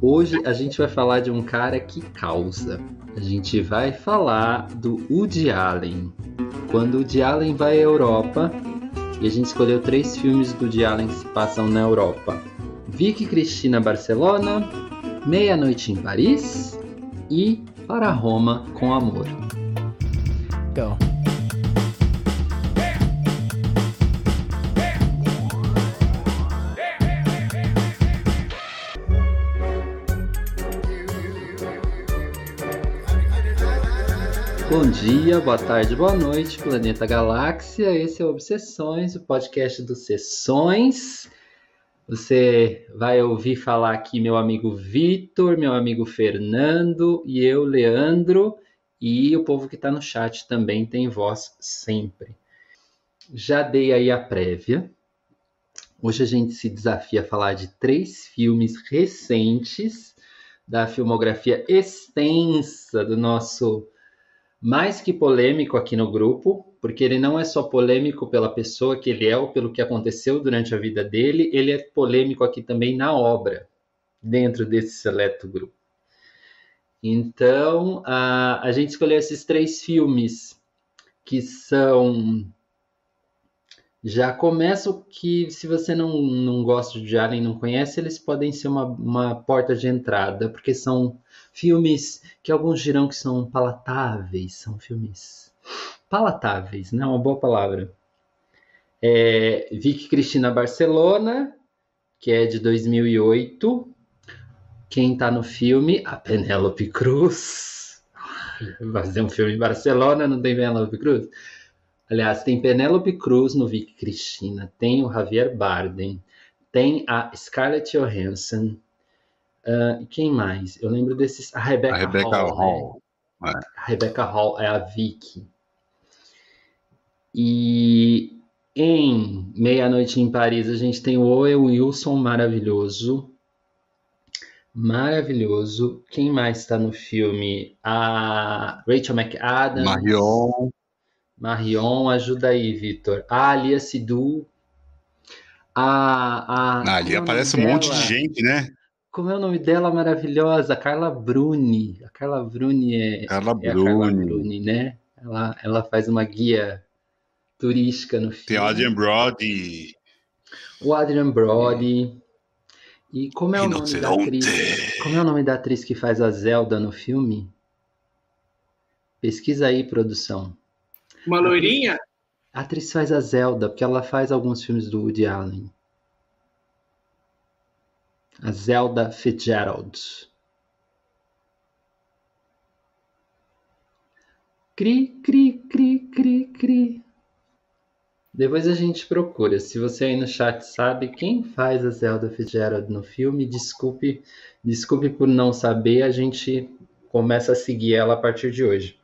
Hoje a gente vai falar de um cara que causa. A gente vai falar do Woody Allen. Quando o Woody Allen vai à Europa, e a gente escolheu três filmes do Woody Allen que se passam na Europa. Vicky Cristina Barcelona, Meia-Noite em Paris e Para Roma com Amor. Go. Bom dia, boa tarde, boa noite, Planeta Galáxia. Esse é o Obsessões, o podcast dos Sessões. Você vai ouvir falar aqui meu amigo Vitor, meu amigo Fernando e eu, Leandro, e o povo que está no chat também tem voz sempre. Já dei aí a prévia. Hoje a gente se desafia a falar de três filmes recentes da filmografia extensa do nosso mais que polêmico aqui no grupo, porque ele não é só polêmico pela pessoa que ele é ou pelo que aconteceu durante a vida dele, ele é polêmico aqui também na obra, dentro desse seleto grupo. Então, a, a gente escolheu esses três filmes que são. Já começo que, se você não, não gosta de Alien não conhece, eles podem ser uma, uma porta de entrada, porque são filmes que alguns dirão que são palatáveis, são filmes palatáveis, né? Uma boa palavra. É, Vicky Cristina Barcelona, que é de 2008. Quem tá no filme? A Penélope Cruz. Fazer um filme em Barcelona, não tem Penélope Cruz? Aliás, tem Penélope Cruz no Vicky Cristina, tem o Javier Bardem, tem a Scarlett Johansson, Uh, quem mais? Eu lembro desses. A Rebecca, a Rebecca Hall. Hall. Né? É. A Rebecca Hall é a Vicky. E em Meia-Noite em Paris a gente tem o Owen Wilson maravilhoso. Maravilhoso. Quem mais está no filme? A Rachel McAdams. Marion. Marion, ajuda aí, Vitor. A Alia Sidu. A, a, ali aparece um dela? monte de gente, né? Como é o nome dela maravilhosa? Carla Bruni. A Carla Bruni é, Carla, é Bruni. Carla Bruni, né? Ela, ela faz uma guia turística no filme. Tem o Adrian Brody. O Adrian Brody. E como é o nome da atriz? Como é o nome da atriz que faz a Zelda no filme? Pesquisa aí, produção. Uma loirinha? A atriz faz a Zelda, porque ela faz alguns filmes do Woody Allen a Zelda Fitzgerald. Cri, cri, cri, cri, cri. Depois a gente procura. Se você aí no chat sabe quem faz a Zelda Fitzgerald no filme, desculpe, desculpe por não saber, a gente começa a seguir ela a partir de hoje.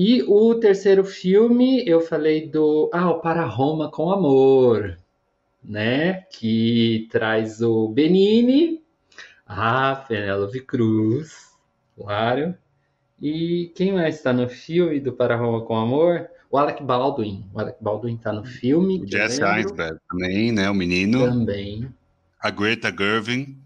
E o terceiro filme, eu falei do Ah, o Para Roma com Amor né? Que traz o Benini, a Penélope Cruz, claro. E quem mais está no filme do Para Roma com Amor? O Alec Baldwin. O Alec Baldwin está no filme. O Jesse Eisenberg também, né? O menino. Também. A Greta Gerwig.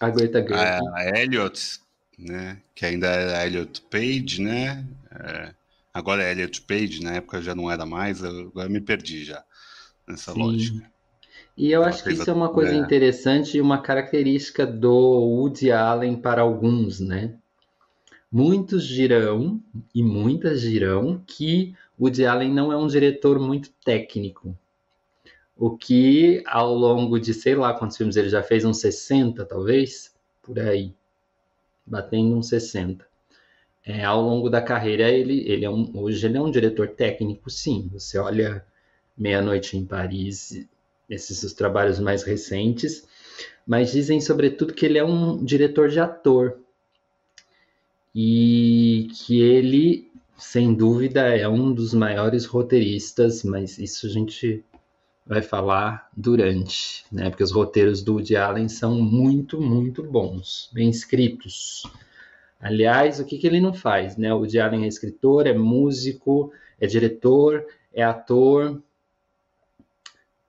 A Greta Gerwig. A, a Elliot, né? Que ainda era a Elliot Page, né? É, agora é Elliot Page, na época já não era mais, agora me perdi já nessa Sim. lógica. E eu acho que isso é uma coisa é. interessante e uma característica do Woody Allen para alguns, né? Muitos dirão, e muitas dirão, que Woody Allen não é um diretor muito técnico. O que, ao longo de sei lá quantos filmes ele já fez, uns 60 talvez, por aí, batendo uns 60. É, ao longo da carreira, ele, ele é um, hoje ele é um diretor técnico, sim. Você olha Meia-Noite em Paris, esses os trabalhos mais recentes, mas dizem sobretudo que ele é um diretor de ator e que ele, sem dúvida, é um dos maiores roteiristas, mas isso a gente vai falar durante, né? Porque os roteiros do Woody Allen são muito, muito bons, bem escritos. Aliás, o que, que ele não faz, né? O Woody Allen é escritor, é músico, é diretor, é ator,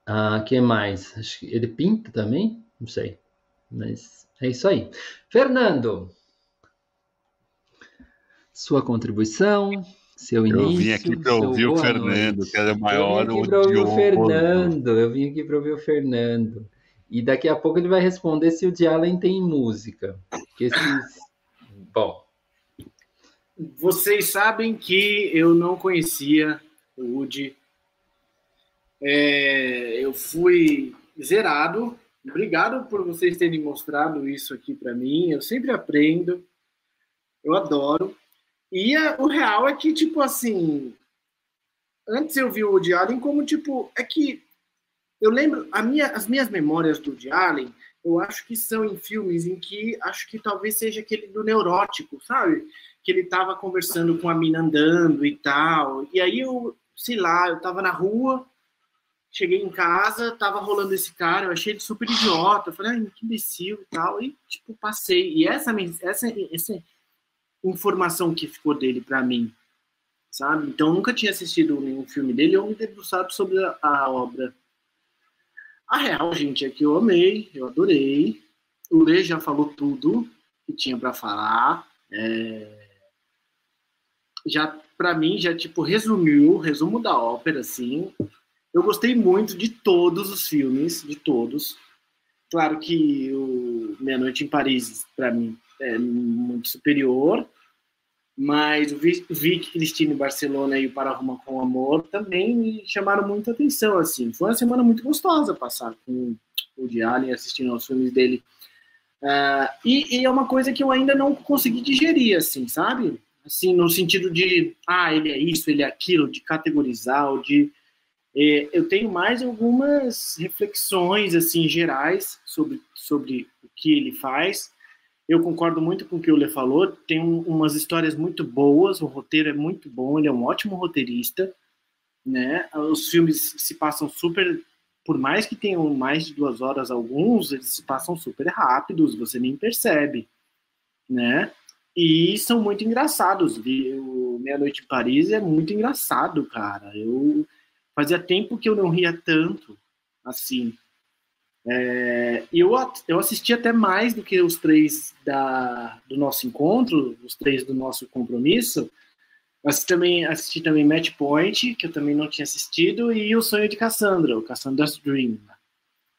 ah, que mais? Acho que ele pinta também? Não sei. Mas É isso aí. Fernando, sua contribuição, seu início. Eu vim aqui para ouvir o Fernando, noite. que era o maior Eu vim aqui para ouvir o Fernando. Eu vim aqui para ouvir o Fernando. E daqui a pouco ele vai responder se o de Allen tem música. Porque esses... Bom. Vocês sabem que eu não conhecia o Woody. É, eu fui zerado. Obrigado por vocês terem mostrado isso aqui para mim. Eu sempre aprendo. Eu adoro. E a, o real é que, tipo assim, antes eu vi o Woody Allen como, tipo, é que eu lembro, minha, as minhas memórias do Woody Allen, eu acho que são em filmes em que, acho que talvez seja aquele do neurótico, sabe? Que ele tava conversando com a mina andando e tal, e aí eu, sei lá, eu tava na rua, cheguei em casa, tava rolando esse cara, eu achei ele super idiota, eu falei, ai, que imbecil e tal, e, tipo, passei. E essa, essa, essa informação que ficou dele para mim, sabe? Então, nunca tinha assistido nenhum filme dele ou me debruçado sobre a, a, obra. A real, gente, é que eu amei, eu adorei. O Lê já falou tudo que tinha para falar. É... Já, para mim, já, tipo, resumiu, resumo da ópera, assim. Eu gostei muito de todos os filmes, de todos. Claro que o Meia Noite em Paris, para mim, é muito superior, mas o Vic, Cristina Barcelona e o Para Roma com Amor também me chamaram muita atenção, assim. Foi uma semana muito gostosa passar com o Diallo assistindo aos filmes dele. Uh, e, e, é uma coisa que eu ainda não consegui digerir, assim, sabe? Assim, no sentido de, ah, ele é isso, ele é aquilo, de categorizar, ou de... Eh, eu tenho mais algumas reflexões, assim, gerais sobre, sobre o que ele faz, eu concordo muito com o que o Lê falou. Tem um, umas histórias muito boas, o roteiro é muito bom, ele é um ótimo roteirista. Né? Os filmes se passam super. Por mais que tenham mais de duas horas alguns, eles se passam super rápidos, você nem percebe. Né? E são muito engraçados. O Meia Noite em Paris é muito engraçado, cara. Eu fazia tempo que eu não ria tanto assim. É, eu, eu assisti até mais do que os três da, do nosso encontro, os três do nosso compromisso. Assisti também, assisti também Match Point, que eu também não tinha assistido, e O Sonho de Cassandra, o Cassandra's Dream.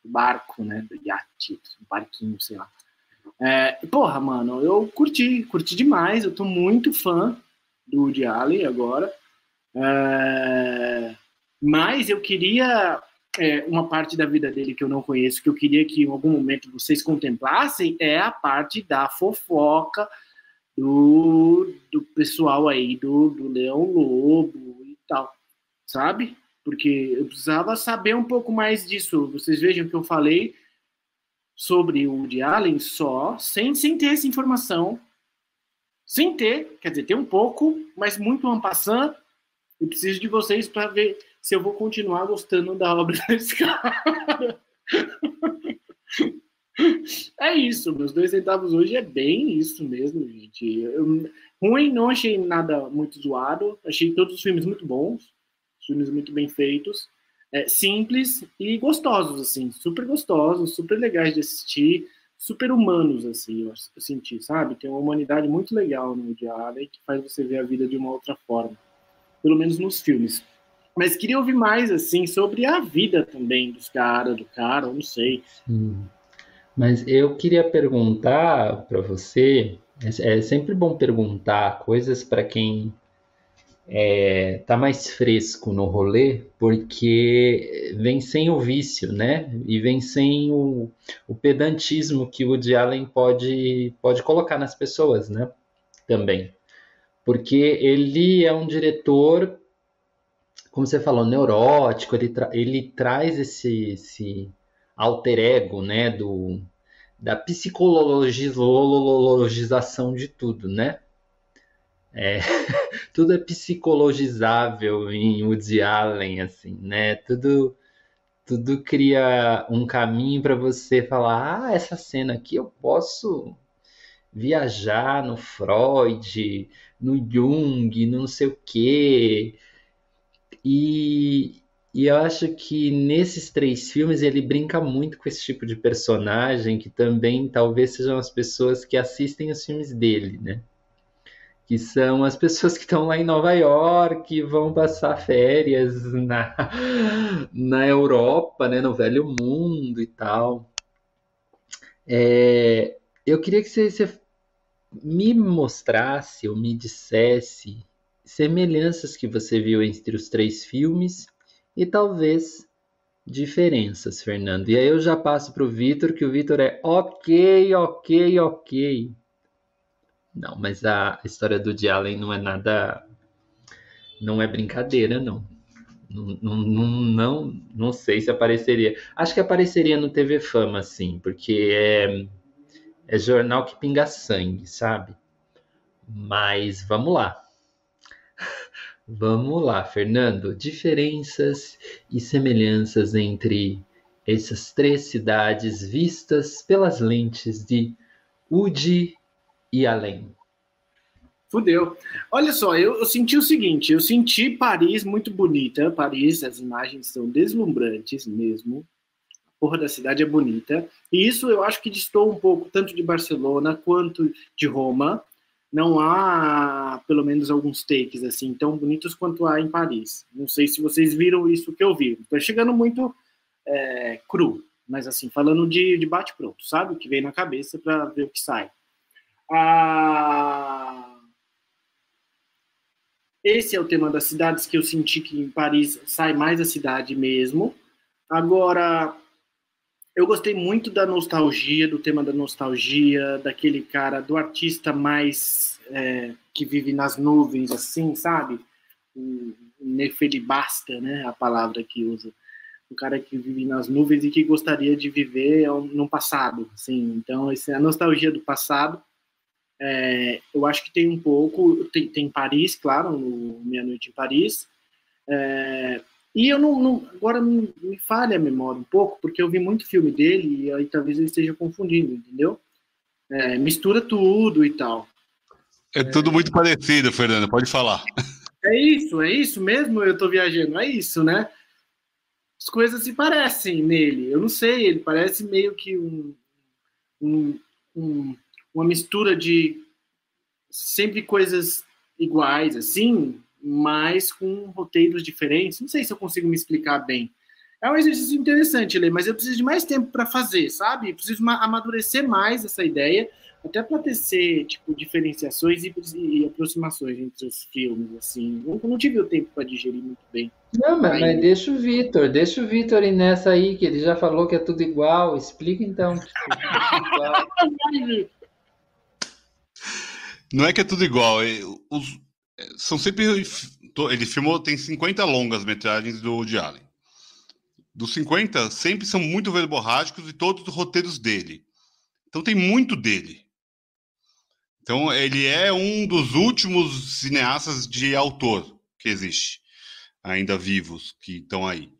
Barco, né? Do iate, barquinho, sei lá. É, porra, mano, eu curti, curti demais. Eu tô muito fã do Woody Allen agora. É, mas eu queria é, uma parte da vida dele que eu não conheço, que eu queria que em algum momento vocês contemplassem, é a parte da fofoca do, do pessoal aí, do, do Leão Lobo e tal, sabe? Porque eu precisava saber um pouco mais disso. Vocês vejam que eu falei sobre o Woody Allen só, sem, sem ter essa informação, sem ter, quer dizer, tem um pouco, mas muito ampassando. Eu preciso de vocês para ver se eu vou continuar gostando da obra desse cara. É isso, meus dois centavos hoje é bem isso mesmo, gente. Eu, ruim, não achei nada muito zoado, achei todos os filmes muito bons, filmes muito bem feitos, é, simples e gostosos, assim, super gostosos, super legais de assistir, super humanos, assim, eu, eu senti, sabe? Tem uma humanidade muito legal no Diário que faz você ver a vida de uma outra forma, pelo menos nos filmes. Mas queria ouvir mais, assim, sobre a vida também dos caras, do cara, não sei. Sim. Mas eu queria perguntar para você, é, é sempre bom perguntar coisas para quem é, tá mais fresco no rolê, porque vem sem o vício, né? E vem sem o, o pedantismo que o Woody Allen pode, pode colocar nas pessoas, né? Também. Porque ele é um diretor como você falou, neurótico, ele, tra ele traz esse, esse alter ego, né, do, da psicologização de tudo, né? É, tudo é psicologizável em Woody Allen, assim, né? Tudo, tudo cria um caminho para você falar, ah, essa cena aqui eu posso viajar no Freud, no Jung, no não sei o quê, e, E eu acho que nesses três filmes ele brinca muito com esse tipo de personagem que também talvez sejam as pessoas que assistem os filmes dele, né? Que são as pessoas que estão lá em Nova York, vão passar férias na, na Europa, né? No Velho Mundo e tal. É, eu queria que você, você me mostrasse ou me dissesse semelhanças que você viu entre os três filmes e talvez diferenças, Fernando. E aí eu já passo para o Vitor, que o Vitor é ok, ok, ok. Não, mas a história do Woody Allen não é nada. Não é brincadeira, não. Não, não, não, não, sei se apareceria. Acho que apareceria no TV Fama, sim, porque é, é jornal que pinga sangue, sabe? Mas vamos lá. Vamos lá, Fernando. Diferenças e semelhanças entre essas três cidades vistas pelas lentes de Woody e além. Fudeu. Olha só, eu, eu, senti o seguinte: eu senti Paris muito bonita. Paris, as imagens são deslumbrantes mesmo. A porra da cidade é bonita. E isso eu acho que distou um pouco tanto de Barcelona quanto de Roma não há, pelo menos, alguns takes assim tão bonitos quanto há em Paris. Não sei se vocês viram isso que eu vi. Estou chegando muito é, cru, mas assim, falando de, de bate-pronto, sabe? O que vem na cabeça para ver o que sai. Ah... Esse é o tema das cidades que eu senti que em Paris sai mais a cidade mesmo. Agora, eu gostei muito da nostalgia, do tema da nostalgia, daquele cara, do artista mais é, que vive nas nuvens, assim, sabe? O nefelibasta, né? A palavra que usa. O cara que vive nas nuvens e que gostaria de viver no passado, assim. Então, é a nostalgia do passado. É, eu acho que tem um pouco, tem, tem Paris, claro, no Meia Noite em Paris. É, e eu não, não agora me, me, falha a memória um pouco, porque eu vi muito filme dele e aí talvez eu esteja confundindo, entendeu? É, mistura tudo e tal. É tudo é... muito parecido, Fernando, pode falar. É isso, é isso mesmo, eu tô viajando, é isso, né? As coisas se parecem nele, eu não sei, ele parece meio que um, um, um uma mistura de sempre coisas iguais, assim, mas com roteiros diferentes. Não sei se eu consigo me explicar bem. É um exercício interessante, Lê, mas eu preciso de mais tempo para fazer, sabe? Eu preciso amadurecer mais essa ideia, até para tecer tipo diferenciações e, e, aproximações entre os filmes, assim. Eu não tive o tempo para digerir muito bem. Não, mas, mas deixa o Vitor, deixa o Vitor ir nessa aí, que ele já falou que é tudo igual. Explica então. Tipo, não é que é tudo igual. Os, são sempre. Ele filmou, tem 50 longas metragens do Woody Allen. Dos 50, sempre são muito verborrágicos e todos os roteiros dele. Então tem muito dele. Então ele é um dos últimos cineastas de autor que existe, ainda vivos, que estão aí.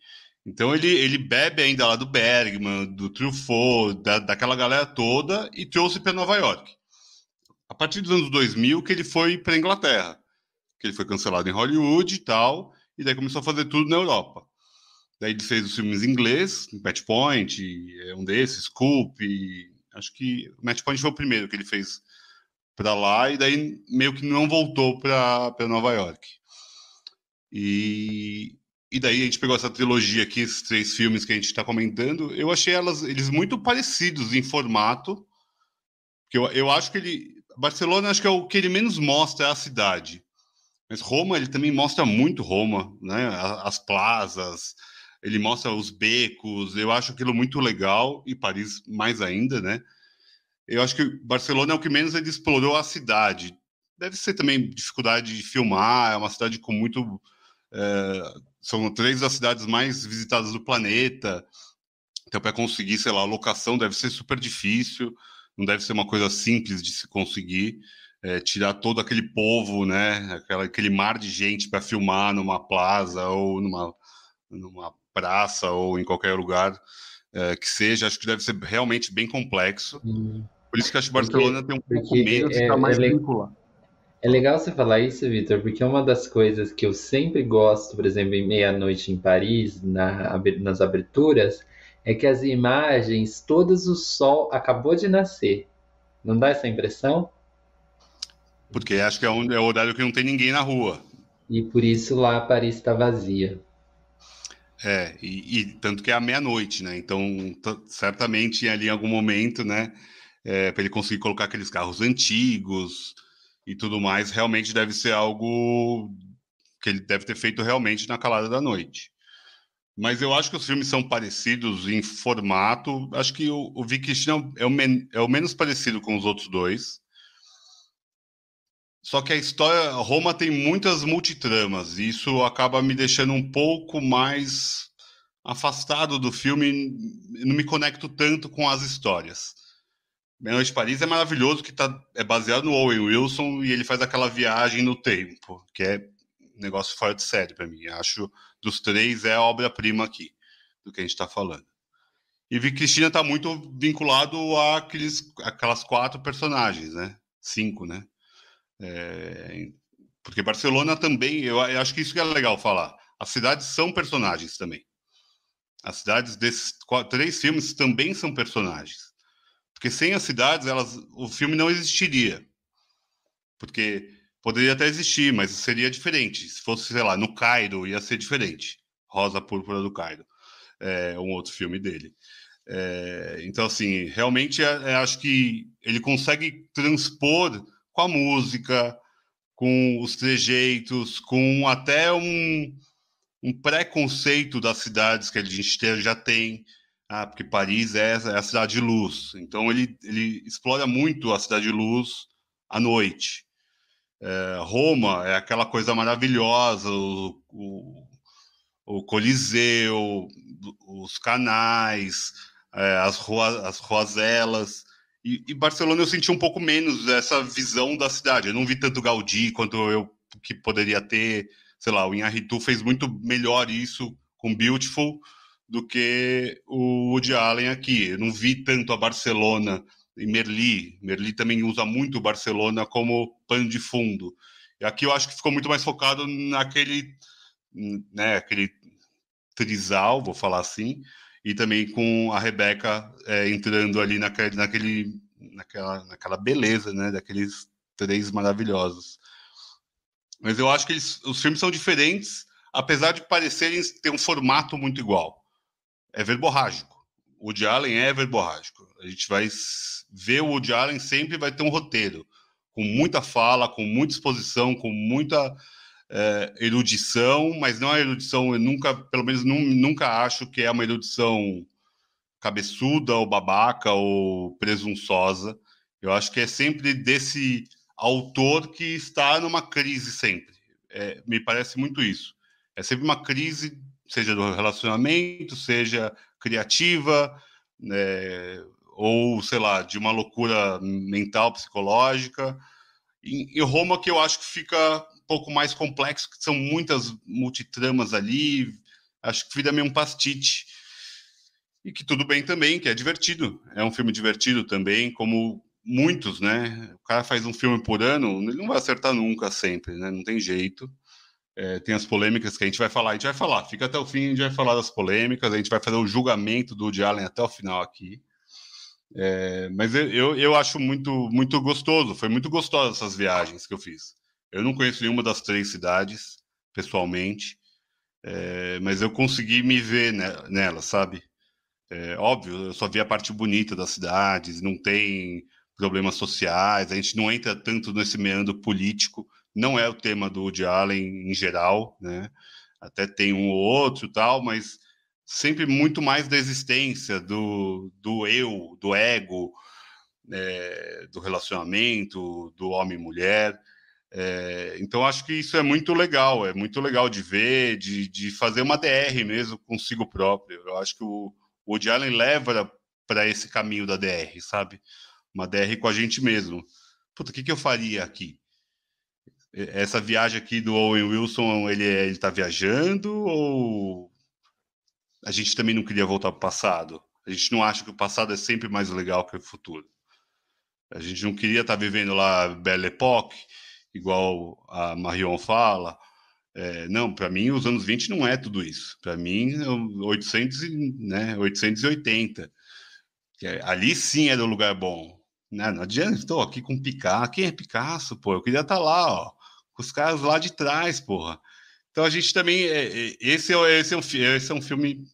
Então ele, ele bebe ainda lá do Bergman, do Truffaut, da, daquela galera toda e trouxe para Nova York. A partir dos anos 2000 que ele foi para Inglaterra que ele foi cancelado em Hollywood e tal, e daí começou a fazer tudo na Europa. Daí ele fez os filmes em inglês, Match Point, é um desses, Scoop, e acho que Match Point foi o primeiro que ele fez para lá, e daí meio que não voltou para Nova York. E, e daí a gente pegou essa trilogia aqui, esses três filmes que a gente está comentando, eu achei elas, eles muito parecidos em formato, porque eu, eu acho que ele... Barcelona acho que é o que ele menos mostra é a cidade. Mas Roma, ele também mostra muito Roma, né? As plazas, ele mostra os becos, eu acho aquilo muito legal, e Paris mais ainda, né? Eu acho que Barcelona é o que menos ele explorou a cidade. Deve ser também dificuldade de filmar, é uma cidade com muito. É, são três das cidades mais visitadas do planeta. Então, para conseguir, sei lá, locação deve ser super difícil, não deve ser uma coisa simples de se conseguir é, tirar todo aquele povo, né, aquela, aquele mar de gente para filmar numa plaza ou numa, numa praça ou em qualquer lugar é, que seja, acho que deve ser realmente bem complexo. Hum. Por isso que acho que Barcelona porque, tem um pouco menos é, tá mais é, É legal você falar isso, Vitor, porque uma das coisas que eu sempre gosto, por exemplo, em Meia-Noite em Paris, na, nas aberturas, é que as imagens, todas o sol acabou de nascer. Não dá essa impressão? Porque acho que é, um, é o horário que não tem ninguém na rua. E por isso lá Paris está vazia. É, e, e, tanto que é a meia-noite, né? Então, certamente ali em algum momento, né, é, para ele conseguir colocar aqueles carros antigos e tudo mais, realmente deve ser algo que ele deve ter feito realmente na calada da noite. Mas eu acho que os filmes são parecidos em formato. Acho que o, o Vicky é é o menos parecido com os outros dois. Só que a história, Roma tem muitas multitramas, e isso acaba me deixando um pouco mais afastado do filme, não me conecto tanto com as histórias. Meia de Paris é maravilhoso, que tá, é baseado no Owen Wilson, e ele faz aquela viagem no tempo, que é um negócio fora de série para mim. Acho dos três é a obra-prima aqui, do que a gente está falando. E Vi Cristina está muito vinculado àqueles, àquelas quatro personagens, né? Cinco, né? É, porque Barcelona também, eu, eu, acho que isso que é legal falar. As cidades são personagens também. As cidades desses quatro, três filmes também são personagens. Porque sem as cidades, elas, o filme não existiria. Porque poderia até existir, mas seria diferente. Se fosse, sei lá, no Cairo, ia ser diferente. Rosa Púrpura do Cairo. É um outro filme dele. É, então, assim, realmente é, é, acho que ele consegue transpor com a música, com os trejeitos, com até um, um preconceito das cidades que a gente já tem, ah, porque Paris é, é, a cidade de luz. Então ele, ele explora muito a cidade de luz à noite. É, Roma é aquela coisa maravilhosa, o, o, o Coliseu, os canais, é, as, rua, as roselas. E, e, Barcelona eu senti um pouco menos essa visão da cidade. Eu não vi tanto Gaudí quanto eu que poderia ter. Sei lá, o Inharitu fez muito melhor isso com Beautiful do que o Woody Allen aqui. Eu não vi tanto a Barcelona e Merli. Merli também usa muito Barcelona como pano de fundo. E aqui eu acho que ficou muito mais focado naquele, né, aquele trisal, vou falar assim, e também com a Rebeca é, entrando ali naquele, naquele, naquela, naquela beleza, né, daqueles três maravilhosos. Mas eu acho que eles, os filmes são diferentes, apesar de parecerem ter um formato muito igual. É verborrágico. O Woody Allen é verborrágico. A gente vai ver o Woody Allen sempre vai ter um roteiro com muita fala, com muita exposição, com muita é, erudição, mas não é erudição, eu nunca, pelo menos nunca acho que é uma erudição cabeçuda ou babaca ou presunçosa. Eu acho que é sempre desse autor que está numa crise sempre. É, me parece muito isso. É sempre uma crise, seja do relacionamento, seja criativa, né, ou sei lá, de uma loucura mental, psicológica. Em, em Roma, que eu acho que fica pouco mais complexo, que são muitas multitramas ali, acho que vira meio um pastite. E que tudo bem também, que é divertido. É um filme divertido também, como muitos, né? O cara faz um filme por ano, ele não vai acertar nunca, sempre, né? Não tem jeito. É, tem as polêmicas que a gente vai falar, a gente vai falar. Fica até o fim, a gente vai falar das polêmicas, a gente vai fazer o julgamento do Woody Allen até o final aqui. É, mas eu, eu acho muito, muito gostoso, foi muito gostosa essas viagens que eu fiz. Eu não conheço nenhuma das três cidades, pessoalmente, é, mas eu consegui me ver nela, sabe? É, óbvio, eu só vi a parte bonita das cidades, não tem problemas sociais, a gente não entra tanto nesse meandro político, não é o tema do Woody Allen em geral, né? Até tem um ou outro tal, mas sempre muito mais da existência, do, do eu, do ego, é, do relacionamento, do homem e mulher. É, então, acho que isso é muito legal, é muito legal de ver, de, de fazer uma DR mesmo consigo próprio. Eu acho que o, o Woody Allen leva para esse caminho da DR, sabe? Uma DR com a gente mesmo. Puta, o que, que eu faria aqui? Essa viagem aqui do Owen Wilson, ele, ele tá viajando ou a gente também não queria voltar para o passado? A gente não acha que o passado é sempre mais legal que o futuro. A gente não queria estar tá vivendo lá Belle Époque igual a Marion fala. É, não, para mim, os anos 20 não é tudo isso. Para mim, 800, né, 880. É, ali sim era o lugar bom. Né? Não adianta, estou aqui com Picasso. Quem é Picasso, pô? Eu queria estar tá lá, ó, com os caras lá de trás, porra. Então a gente também. É, é, esse, é, esse, é um, esse é um filme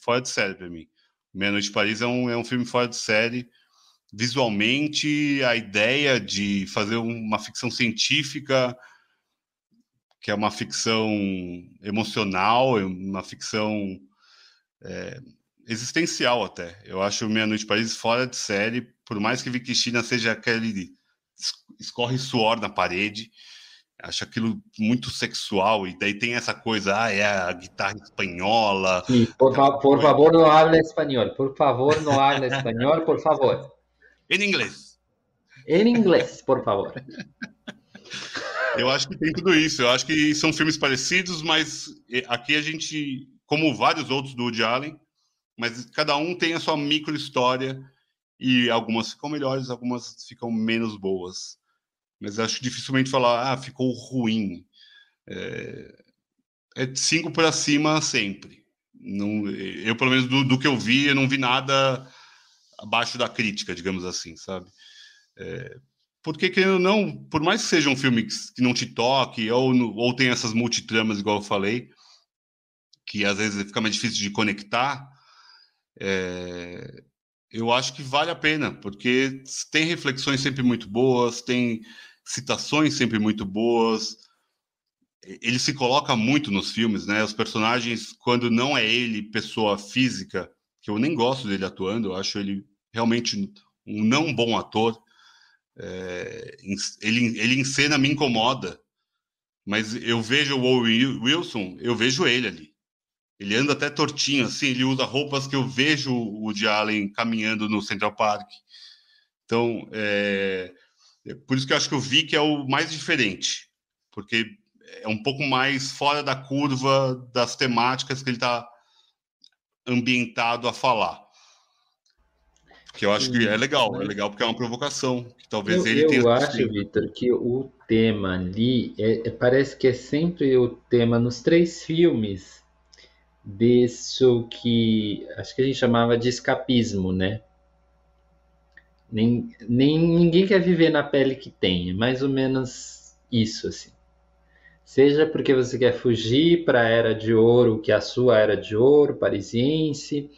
fora de série para mim. Meia Noite de Paris é um, é um filme fora de série. Visualmente, a ideia de fazer uma ficção científica, que é uma ficção emocional, uma ficção é, existencial até. Eu acho Meia Noite Paris fora de série, por mais que Vicky China seja aquele escorre suor na parede acho aquilo muito sexual, e daí tem essa coisa, ah, é a guitarra espanhola. Sim, por, fa por favor, não hable espanhol. Por favor, não hable espanhol, por favor. Em inglês. Em inglês, por favor. Eu acho que tem tudo isso. Eu acho que são filmes parecidos, mas aqui a gente, como vários outros do Woody Allen, mas cada um tem a sua micro história e algumas ficam melhores, algumas ficam menos boas mas acho dificilmente falar, ah, ficou ruim. É, é cinco para cima sempre. Não, eu, pelo menos, do, do, que eu vi, eu não vi nada abaixo da crítica, digamos assim, sabe? É, porque, querendo não, por mais que seja um filme que, não te toque, ou, ou tem essas multitramas, igual eu falei, que às vezes fica mais difícil de conectar, é, eu acho que vale a pena, porque tem reflexões sempre muito boas, tem citações sempre muito boas. Ele se coloca muito nos filmes, né? Os personagens, quando não é ele, pessoa física, que eu nem gosto dele atuando, eu acho ele realmente um não bom ator. É, ele, ele em cena me incomoda, mas eu vejo o Wilson, eu vejo ele ali. Ele anda até tortinho, assim, ele usa roupas que eu vejo o de Allen caminhando no Central Park. Então, é, é por isso que eu acho que o Vic é o mais diferente, porque é um pouco mais fora da curva das temáticas que ele está ambientado a falar. Que eu acho que é legal, é legal porque é uma provocação. Que talvez eu, ele tenha. Eu acho, Vitor, que o tema ali é, é, parece que é sempre o tema nos três filmes disso que acho que a gente chamava de escapismo, né? Nem, nem ninguém quer viver na pele que tem, é mais ou menos isso assim. Seja porque você quer fugir para a era de ouro, que é a sua era de ouro parisiense,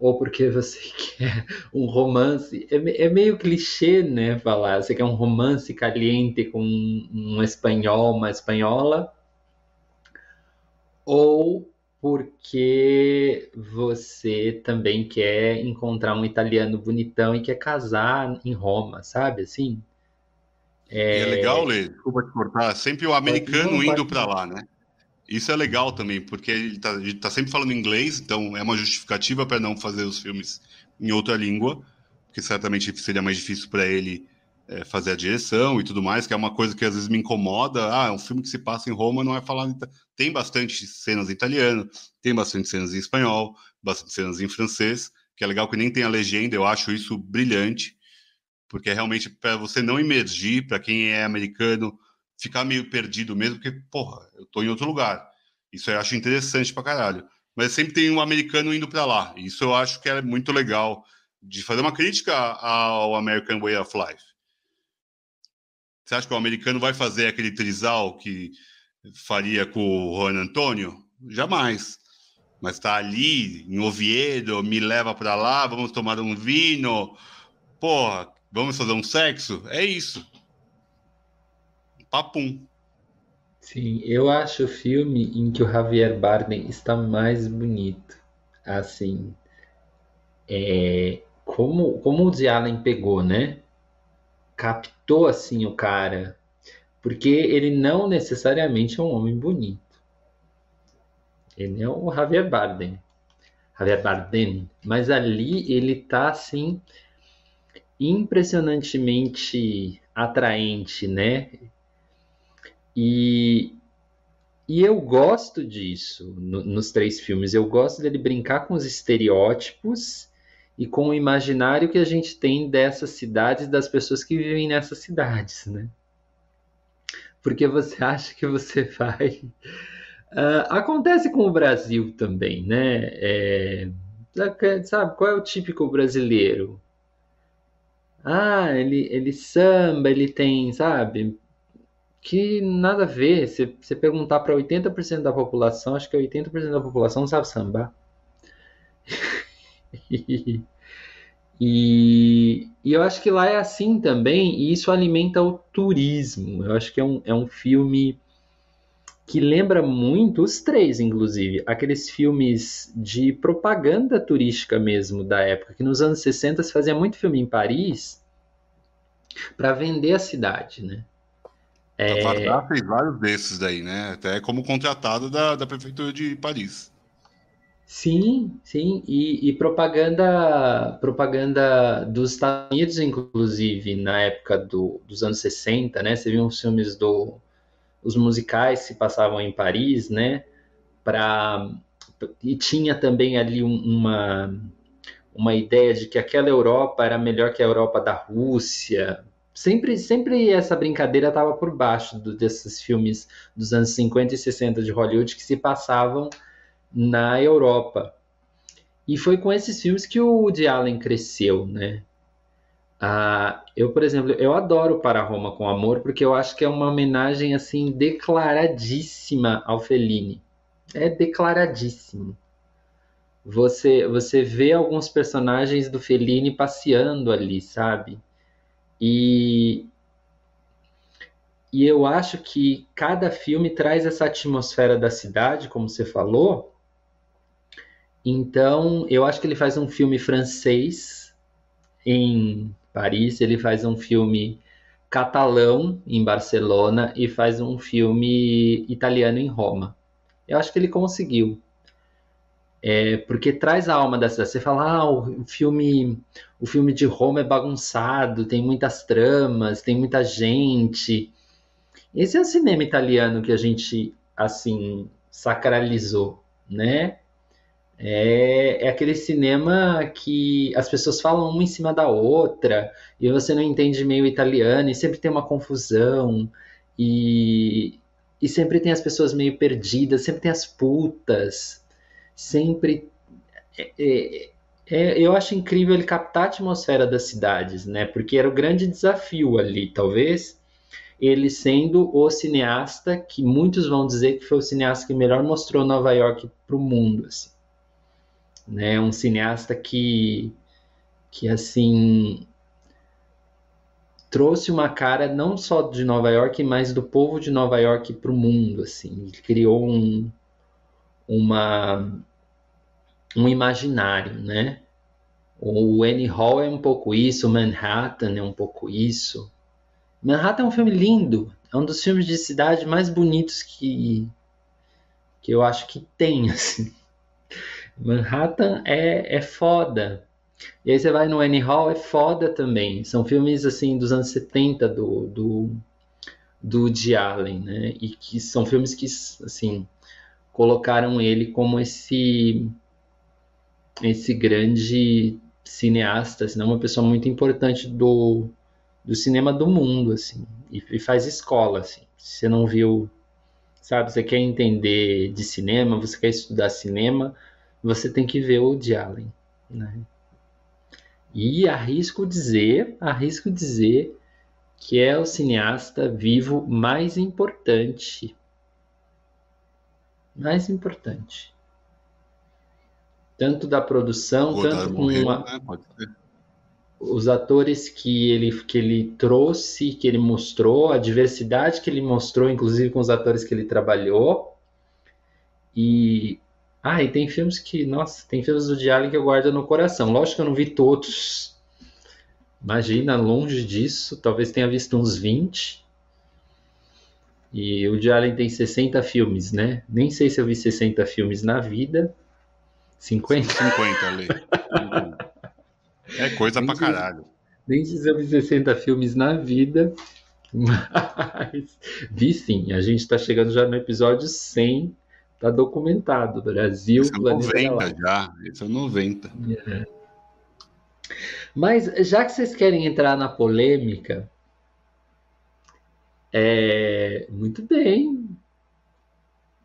ou porque você quer um romance. É, é meio clichê, né? Falar, você quer um romance caliente com um, um espanhol, uma espanhola, ou porque você também quer encontrar um italiano bonitão e quer casar em Roma, sabe assim? É, é legal, Lê, desculpa te cortar, sempre o americano indo para lá, né? Isso é legal também, porque ele está tá sempre falando inglês, então é uma justificativa para não fazer os filmes em outra língua, porque certamente seria mais difícil para ele é, fazer a direção e tudo mais, que é uma coisa que às vezes me incomoda. Ah, é um filme que se passa em Roma, não é falado. Tem bastante cenas em italiano, tem bastante cenas em espanhol, bastante cenas em francês, que é legal que nem tem a legenda, eu acho isso brilhante, porque é realmente para você não emergir, para quem é americano, ficar meio perdido mesmo, porque, porra, eu tô em outro lugar. Isso eu acho interessante pra caralho. Mas sempre tem um americano indo para lá. Isso eu acho que é muito legal de fazer uma crítica ao American Way of Life. Você acha que o americano vai fazer aquele trisal que faria com o Juan Antônio? Jamais. Mas está ali, em Oviedo, me leva para lá, vamos tomar um vinho. Porra, vamos fazer um sexo? É isso. Papum. Sim, eu acho o filme em que o Javier Bardem está mais bonito. Assim, é, como, como o Allen pegou, né? captou assim o cara, porque ele não necessariamente é um homem bonito. Ele é o Javier Bardem, Javier Bardem, mas ali ele tá assim impressionantemente atraente, né? E, e eu gosto disso no, nos três filmes. Eu gosto dele brincar com os estereótipos e com o imaginário que a gente tem dessas cidades, das pessoas que vivem nessas cidades, né? porque você acha que você vai. Uh, acontece com o Brasil também, né? É, sabe, qual é o típico brasileiro? Ah, ele, ele samba, ele tem, sabe? Que nada a ver. Se você perguntar para 80% da população, acho que 80% da população sabe sambar. e, e, eu acho que lá é assim também, e isso alimenta o turismo. Eu acho que é um, é um filme que lembra muito os três, inclusive, aqueles filmes de propaganda turística mesmo da época, que nos anos 60 se fazia muito filme em Paris para vender a cidade, né? É... A Vardar fez vários desses daí, né? Até como contratado da, da prefeitura de Paris. Sim, sim, e, e, propaganda, propaganda dos Estados Unidos, inclusive, na época do, dos anos 60, né? Você viu os filmes do os musicais se passavam em Paris, né? Para e tinha também ali uma uma ideia de que aquela Europa era melhor que a Europa da Rússia. Sempre, sempre essa brincadeira estava por baixo do, desses filmes dos anos 50 e 60 de Hollywood que se passavam na Europa. E foi com esses filmes que o Woody Allen cresceu, né? Ah, eu, por exemplo, eu adoro Para Roma com Amor porque eu acho que é uma homenagem assim declaradíssima ao Fellini. É declaradíssimo. Você você vê alguns personagens do Fellini passeando ali, sabe? E e eu acho que cada filme traz essa atmosfera da cidade, como você falou. Então, eu acho que ele faz um filme francês em Paris, ele faz um filme catalão em Barcelona e faz um filme italiano em Roma. Eu acho que ele conseguiu. É, porque traz a alma da cidade. Você fala, ah, o filme, o filme de Roma é bagunçado, tem muitas tramas, tem muita gente. Esse é o cinema italiano que a gente, assim, sacralizou, né? É, é aquele cinema que as pessoas falam uma em cima da outra e você não entende meio italiano e sempre tem uma confusão e, e sempre tem as pessoas meio perdidas, sempre tem as putas, sempre. É, é, é, eu acho incrível ele captar a atmosfera das cidades, né? Porque era o grande desafio ali, talvez ele sendo o cineasta que muitos vão dizer que foi o cineasta que melhor mostrou Nova York para o mundo. Assim né? Um cineasta que, que assim trouxe uma cara não só de Nova York, mas do povo de Nova York para o mundo, assim. Ele criou um, uma um imaginário, né? O Annie Hall é um pouco isso, Manhattan é um pouco isso. Manhattan é um filme lindo, é um dos filmes de cidade mais bonitos que que eu acho que tem, assim. Manhattan é, é foda. E aí você vai no Annie Hall, é foda também. São filmes assim dos anos 70 do, do, do Woody Allen, né? E que são filmes que, assim, colocaram ele como esse esse grande cineasta, assim, uma pessoa muito importante do, do cinema do mundo, assim, e, e faz escola, assim. Se você não viu, sabe, você quer entender de cinema, você quer estudar cinema, você tem que ver o de Allen. Né? E arrisco dizer, arrisco dizer que é o cineasta vivo mais importante. Mais importante. Tanto da produção, tanto com né? os atores que ele, que ele trouxe, que ele mostrou, a diversidade que ele mostrou, inclusive com os atores que ele trabalhou. E ah, e tem filmes que, nossa, tem filmes do Allen que eu guardo no coração. Lógico que eu não vi todos. Imagina, longe disso, talvez tenha visto uns 20. E o Allen tem 60 filmes, né? Nem sei se eu vi 60 filmes na vida. 50? 50 ali. é coisa nem pra caralho. Nem sei se eu vi 60 filmes na vida. Mas vi sim. A gente tá chegando já no episódio 100 Está documentado. Brasil, Esse é 90 já. Esse é 90. É. Mas já que vocês querem entrar na polêmica, É, muito bem.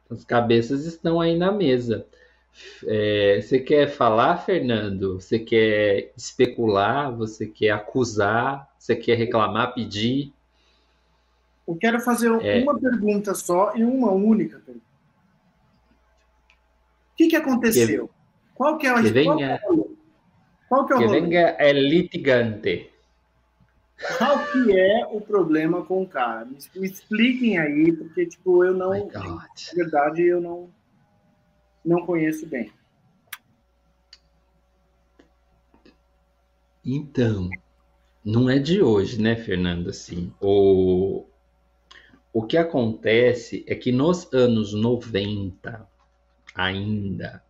As cabeças estão aí na mesa. É, você quer falar, Fernando? Você quer especular? Você quer acusar? Você quer reclamar, pedir? Eu quero fazer é... uma pergunta só e uma única pergunta. O que, que aconteceu? Que... Qual que é a que venha... Qual que é o que venha é litigante. Qual que é o problema com o cara? Me, me expliquem aí, porque tipo eu não, na verdade eu não não conheço bem. Então, não é de hoje, né, Fernando? Assim, o, o que acontece é que nos anos 90, ainda,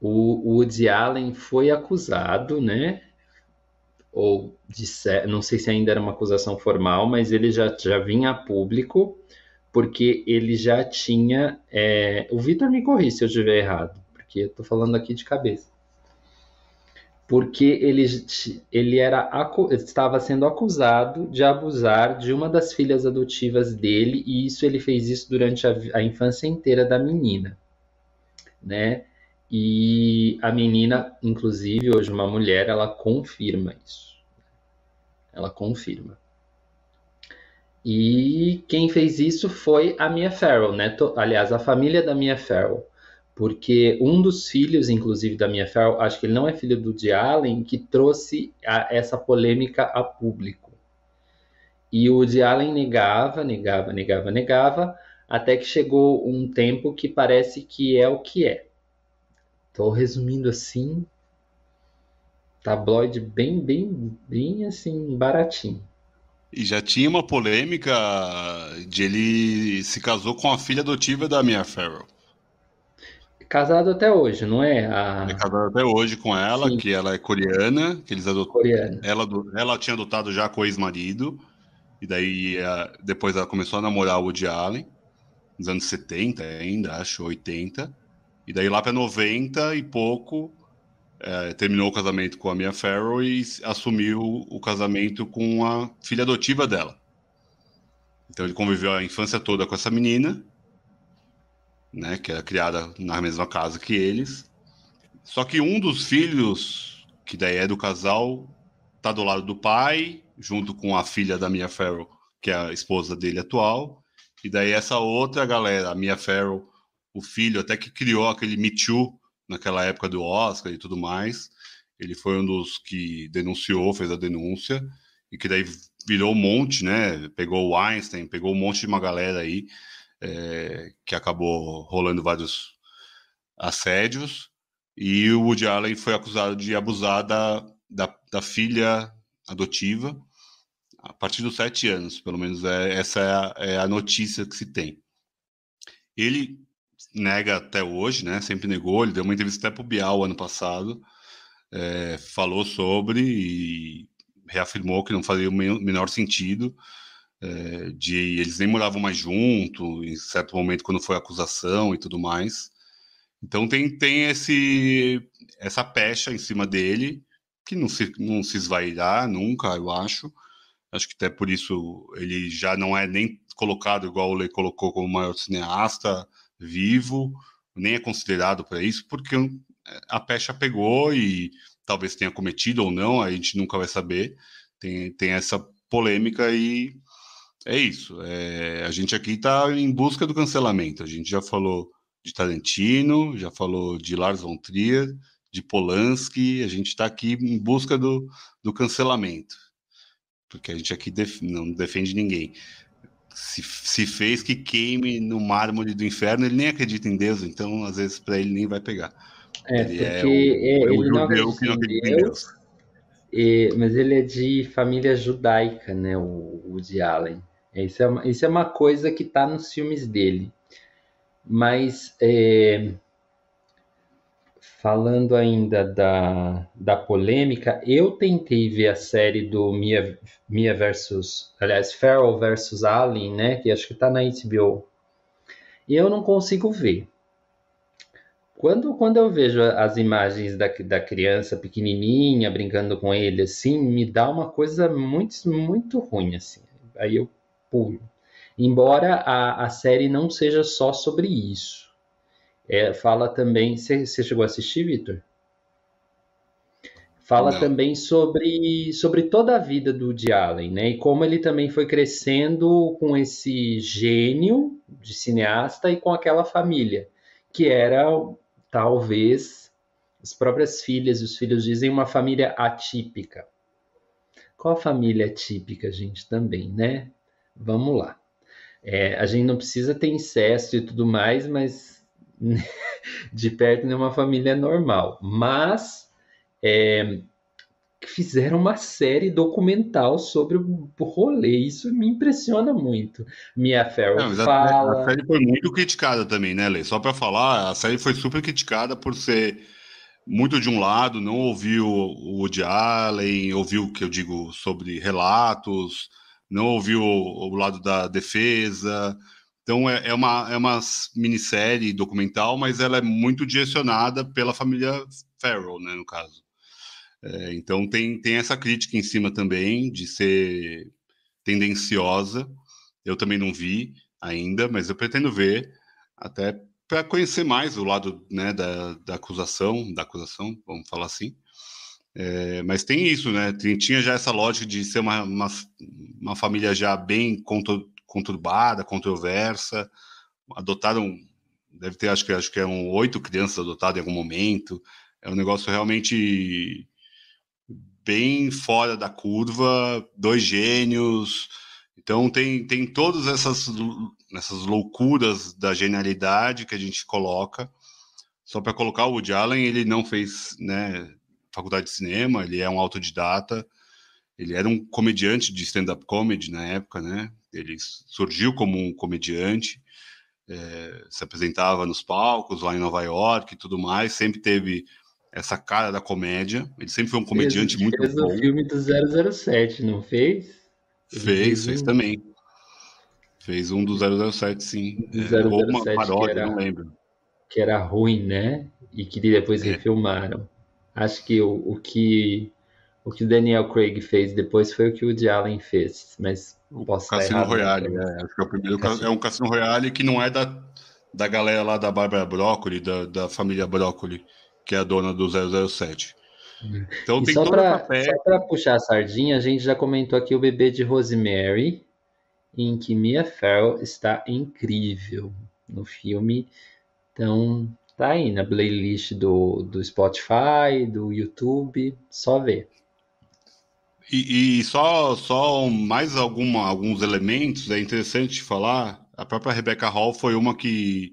o Woody Allen foi acusado, né? Ou de, não sei se ainda era uma acusação formal, mas ele já, já vinha a público porque ele já tinha. É... O Vitor me corri se eu estiver errado, porque eu estou falando aqui de cabeça. Porque ele, ele era, estava sendo acusado de abusar de uma das filhas adotivas dele, e isso ele fez isso durante a, a infância inteira da menina. Né? E a menina, inclusive, hoje uma mulher, ela confirma isso. Ela confirma. E quem fez isso foi a Mia Farrow, né? Aliás, a família da Mia Farrow. Porque um dos filhos, inclusive, da Mia Farrow, acho que ele não é filho do Woody Allen, que trouxe a, essa polêmica a público. E o Woody Allen negava, negava, negava, negava, até que chegou um tempo que parece que é o que é. Estou resumindo assim, tabloide bem, bem, bem assim, baratinho. E já tinha uma polêmica de ele se casou com a filha adotiva da Mia Farrow. Casado até hoje, não é? A... É casado até hoje com ela, Sim. que ela é coreana, que eles adotaram. Coreana. Ela, ela tinha adotado já com o ex-marido, e daí é, depois ela começou a namorar o Woody Allen, nos anos 70 ainda, acho, 80. E daí lá para 90 e pouco, é, terminou o casamento com a Mia Farrow e assumiu o casamento com a filha adotiva dela. Então ele conviveu a infância toda com essa menina, né, que era criada na mesma casa que eles. Só que um dos filhos, que daí é do casal, tá do lado do pai, junto com a filha da Mia Farrow, que é a esposa dele atual. E daí essa outra galera, a Mia Farrow, o filho, até que criou aquele Me Too, naquela época do Oscar e tudo mais. Ele foi um dos que denunciou, fez a denúncia, e que daí virou um monte, né? Pegou o Einstein, pegou um monte de uma galera aí, é, que acabou rolando vários assédios. E o Woody Allen foi acusado de abusar da, da, da filha adotiva a partir dos sete anos, pelo menos é, essa é a, é a notícia que se tem. Ele nega até hoje, né? Sempre negou. Ele deu uma entrevista até para o Bial ano passado, é, falou sobre e reafirmou que não fazia o menor sentido. É, de eles nem moravam mais junto em certo momento quando foi acusação e tudo mais. Então tem, tem esse essa pecha em cima dele que não se, não se esvairá nunca, eu acho. Acho que até por isso ele já não é nem colocado igual o Lei colocou como maior cineasta, vivo, nem é considerado para isso, porque a pecha pegou e talvez tenha cometido ou não, a gente nunca vai saber. Tem, tem essa polêmica e é isso. É, a gente aqui está em busca do cancelamento. A gente já falou de Tarantino, já falou de Lars von Trier, de Polanski, a gente está aqui em busca do, do cancelamento. Porque a gente aqui def não defende ninguém se, se fez que queime no mármore do inferno, ele nem acredita em Deus, então às vezes para ele nem vai pegar. É, ele é porque é o, é, ele não acredita, que não acredita em Deus. Mas ele é de família judaica, né, o Woody Allen. Isso é uma, isso é uma coisa que está nos filmes dele. Mas é, Falando ainda da, da polêmica, eu tentei ver a série do Mia, Mia versus, aliás, Farrell versus Alien, né, que acho que está na HBO. E eu não consigo ver. Quando, quando eu vejo as imagens da, da criança pequenininha brincando com ele, assim, me dá uma coisa muito, muito ruim, assim. aí eu pulo. Embora a, a série não seja só sobre isso. É, fala também. Você chegou a assistir, Vitor? Fala não. também sobre, sobre toda a vida do Woody Allen, né? E como ele também foi crescendo com esse gênio de cineasta e com aquela família, que era talvez as próprias filhas e os filhos dizem uma família atípica. Qual a família atípica, gente, também, né? Vamos lá. É, a gente não precisa ter incesto e tudo mais, mas de perto não é família normal. Mas é, fizeram uma série documental sobre o rolê. Isso me impressiona muito. Mia Farrow não, fala... A série foi muito criticada também, né, Lê? Só para falar, a série foi super criticada por ser muito de um lado, não ouviu o Woody Allen, ouviu o que eu digo sobre relatos, não ouviu o, o lado da defesa. Então é, é, uma, é uma minissérie documental, mas ela é muito direcionada pela família Farrell, né, no caso. É, então tem, tem essa crítica em cima também de ser tendenciosa. Eu também não vi ainda, mas eu pretendo ver até para conhecer mais o lado né, da, da acusação, da acusação, vamos falar assim. É, mas tem isso, né? Tinha já essa lógica de ser uma, uma, uma família já bem conturbada, controversa. Adotaram, deve ter, acho que acho que eram oito crianças adotadas em algum momento. É um negócio realmente bem fora da curva, dois gênios. Então tem, tem todas essas, essas loucuras da genialidade que a gente coloca. Só para colocar o Woody Allen, ele não fez né, faculdade de cinema, ele é um autodidata, ele era um comediante de stand-up comedy na época, né? Ele surgiu como um comediante, é, se apresentava nos palcos lá em Nova York e tudo mais, sempre teve essa cara da comédia. Ele sempre foi um comediante fez, muito fez bom. Fez o filme do 007, não fez? Fez, fez também. Fez um do 007, sim. Do 007, é, ou uma paródia, era, não lembro. Que era ruim, né? E que depois é. refilmaram. Acho que o, o que o que o Daniel Craig fez depois foi o que o Woody Allen fez, mas o posso Cassino Royale, né? Acho que é o primeiro Cassino. é um Cassino Royale que não é da, da galera lá da Bárbara Broccoli, da, da família Broccoli, que é a dona do 007. Então e tem só para puxar a sardinha, a gente já comentou aqui o bebê de Rosemary, em que Mia Farrow está incrível no filme. Então, Tá aí na playlist do, do Spotify, do YouTube, só ver. E, e, só, só mais alguma, alguns elementos, é interessante falar. A própria Rebecca Hall foi uma que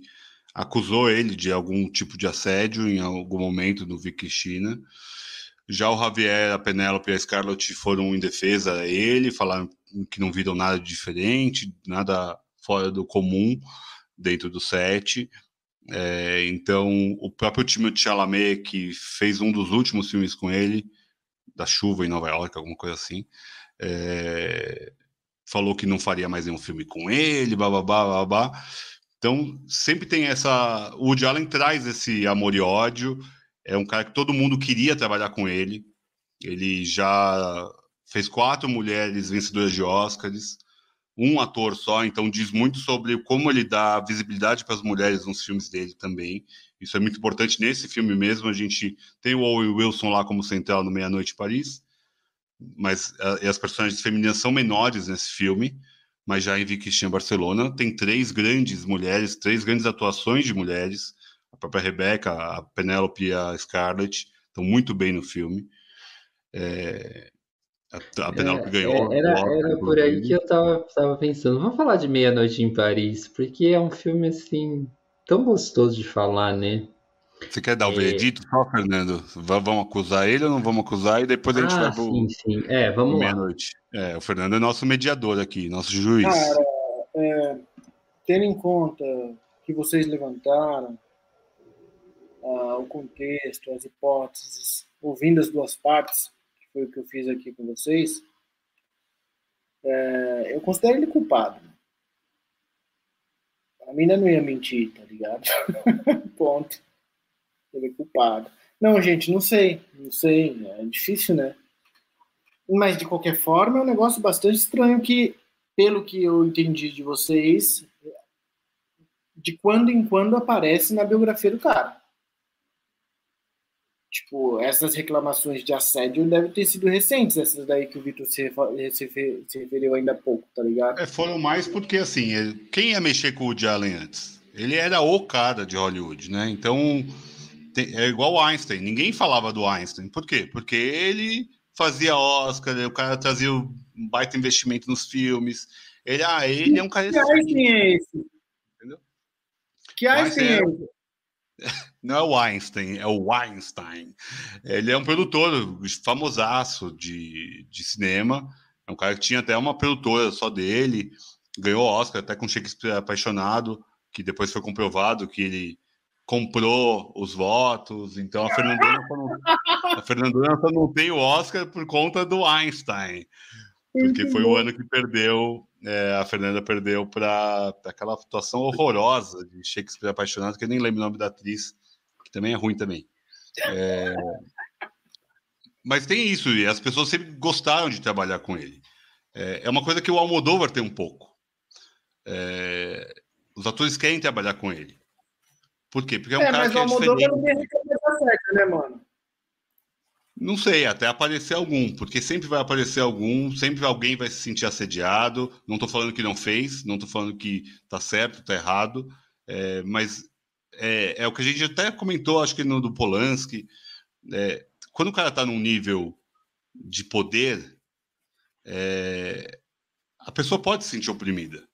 acusou ele de algum tipo de assédio em algum momento no Vicky China. Já o Javier, a Penélope e a Scarlett foram em defesa a ele, falaram que não viram nada diferente, nada fora do comum dentro do set. É, então, o próprio Timothée Chalamet, que fez um dos últimos filmes com ele, da chuva em Nova York, alguma coisa assim, é, falou que não faria mais nenhum filme com ele, bababá, babá. Então, sempre tem essa. O Woody Allen traz esse amor e ódio. É um cara que todo mundo queria trabalhar com ele. Ele já fez quatro mulheres vencedoras de Oscars um ator só, então diz muito sobre como ele dá visibilidade para as mulheres nos filmes dele também. Isso é muito importante nesse filme mesmo. A gente tem o Owen Wilson lá como central no Meia Noite Paris, mas a, as personagens femininas são menores nesse filme. Mas já em Vicky Barcelona tem três grandes mulheres, três grandes atuações de mulheres. A própria Rebecca, a Penélope e a Scarlett estão muito bem no filme. É, a Penélope é, ganhou. É, era, era por aí que eu tava, tava pensando. Vamos falar de Meia Noite em Paris, porque é um filme assim tão gostoso de falar, né? Você quer dar o é... veredito só, Fernando? Vamos acusar ele ou não vamos acusar? E depois a gente ah, vai pro. Sim, sim. É, vamos Meia Noite. É, o Fernando é nosso mediador aqui, nosso juiz. Cara, é, tendo em conta que vocês levantaram ah, o contexto, as hipóteses, ouvindo as duas partes, foi o que eu fiz aqui com vocês, é, eu considero ele culpado. A mina não ia mentir, tá ligado? Ponto. Ele é culpado. Não, gente, não sei. Não sei. É difícil, né? Mas, de qualquer forma, é um negócio bastante estranho que pelo que eu entendi de vocês, de quando em quando aparece na biografia do cara. Tipo, essas reclamações de assédio devem ter sido recentes, essas daí que o Vitor se, se, se, referiu ainda há pouco, tá ligado? É, foram mais porque, assim, quem ia mexer com o Woody Allen antes? Ele era o cara de Hollywood, né? Então, é igual o Einstein. Ninguém falava do Einstein. Por quê? Porque ele fazia Oscar, o cara trazia um baita investimento nos filmes. Ele, ah, ele é um cara... Que Einstein é esse? Entendeu? Que Einstein é esse? Não é o Einstein, é o Weinstein. Ele é um produtor famosaço de, de cinema. É um cara que tinha até uma produtora só dele. Ganhou Oscar até com Shakespeare Apaixonado, que depois foi comprovado que ele comprou os votos. Então a Fernandona só não, a Fernandona só não tem o Oscar por conta do Einstein. Porque foi o ano que perdeu, é, a Fernanda perdeu para aquela situação horrorosa de Shakespeare apaixonado, que eu nem lembro o nome da atriz, também é ruim também. É... Mas tem isso, e as pessoas sempre gostaram de trabalhar com ele. É, é uma coisa que o Almodóvar tem um pouco. É... Os atores querem trabalhar com ele. Por quê? Porque é um é, cara que é. Mas o Almodóvar não tem certa, né, mano? Não sei, até aparecer algum, porque sempre vai aparecer algum, sempre alguém vai se sentir assediado. Não estou falando que não fez, não estou falando que está certo, está errado, é, mas é, é, o que a gente até comentou, acho que no do Polanski. É, quando o cara está num nível de poder, é, a pessoa pode se sentir oprimida,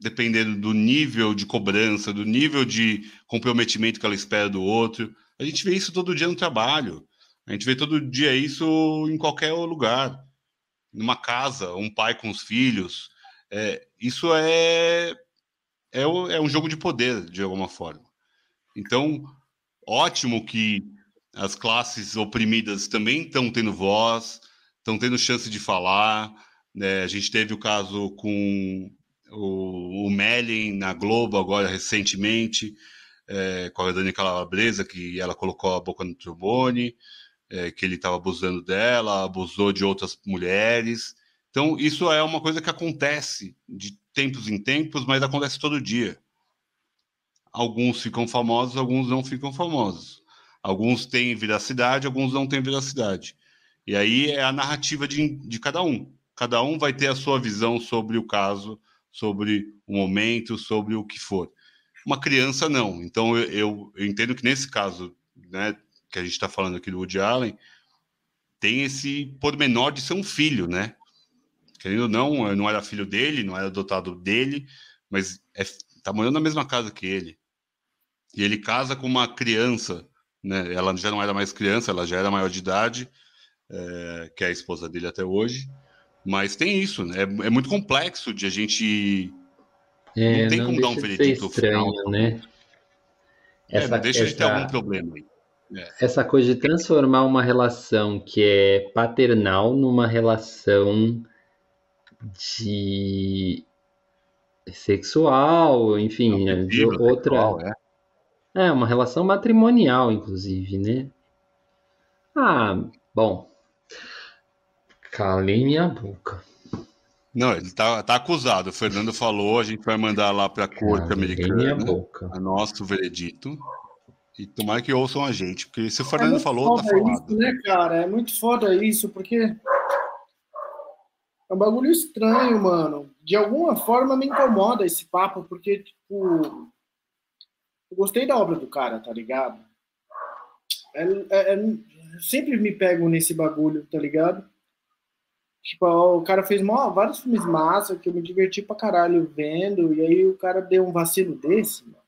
dependendo do nível de cobrança, do nível de comprometimento que ela espera do outro. A gente vê isso todo dia no trabalho. A gente vê todo dia isso em qualquer lugar. Numa casa, um pai com os filhos. É, isso é, é, é um jogo de poder, de alguma forma. Então, ótimo que as classes oprimidas também estão tendo voz, estão tendo chance de falar. Né? A gente teve o caso com o, o na Globo agora recentemente, é, com a Dani Calabresa, que ela colocou a boca no trombone é, que ele estava abusando dela, abusou de outras mulheres. Então, isso é uma coisa que acontece de tempos em tempos, mas acontece todo dia. Alguns ficam famosos, alguns não ficam famosos. Alguns têm veracidade, alguns não têm veracidade. E aí é a narrativa de, de cada um. Cada um vai ter a sua visão sobre o caso, sobre o momento, sobre o que for. Uma criança, não. Então, eu, eu, eu entendo que nesse caso, né, que a gente está falando aqui do Woody Allen, tem esse pormenor de ser um filho, né? Querendo ou não, não era filho dele, não era adotado dele, mas é, tá morando na mesma casa que ele. E ele casa com uma criança, né? Ela já não era mais criança, ela já era maior de idade, é, que é a esposa dele até hoje. Mas tem isso, né? É, é muito complexo de a gente. É, não tem não como dar um veredito estranho, final. Né? Essa, é, não deixa essa... de ter algum problema aí. É. Essa coisa de transformar uma relação que é paternal numa relação de sexual, enfim, é de outra. Sexual, é. é, uma relação matrimonial, inclusive, né? Ah, bom. Calei minha boca. Não, ele tá, tá acusado. O Fernando falou, a gente vai mandar lá para a corte americana. Minha boca. A nosso veredito. E tomara que ouçam a gente, porque se o Fernando é falou, tá falado. Isso, né, cara? É muito foda isso, porque é um bagulho estranho, mano. De alguma forma me incomoda esse papo, porque, tipo, eu gostei da obra do cara, tá ligado? É, é, é, sempre me pego nesse bagulho, tá ligado? Tipo, o cara fez mó, vários filmes massa que eu me diverti pra caralho vendo, e aí o cara deu um vacilo desse, mano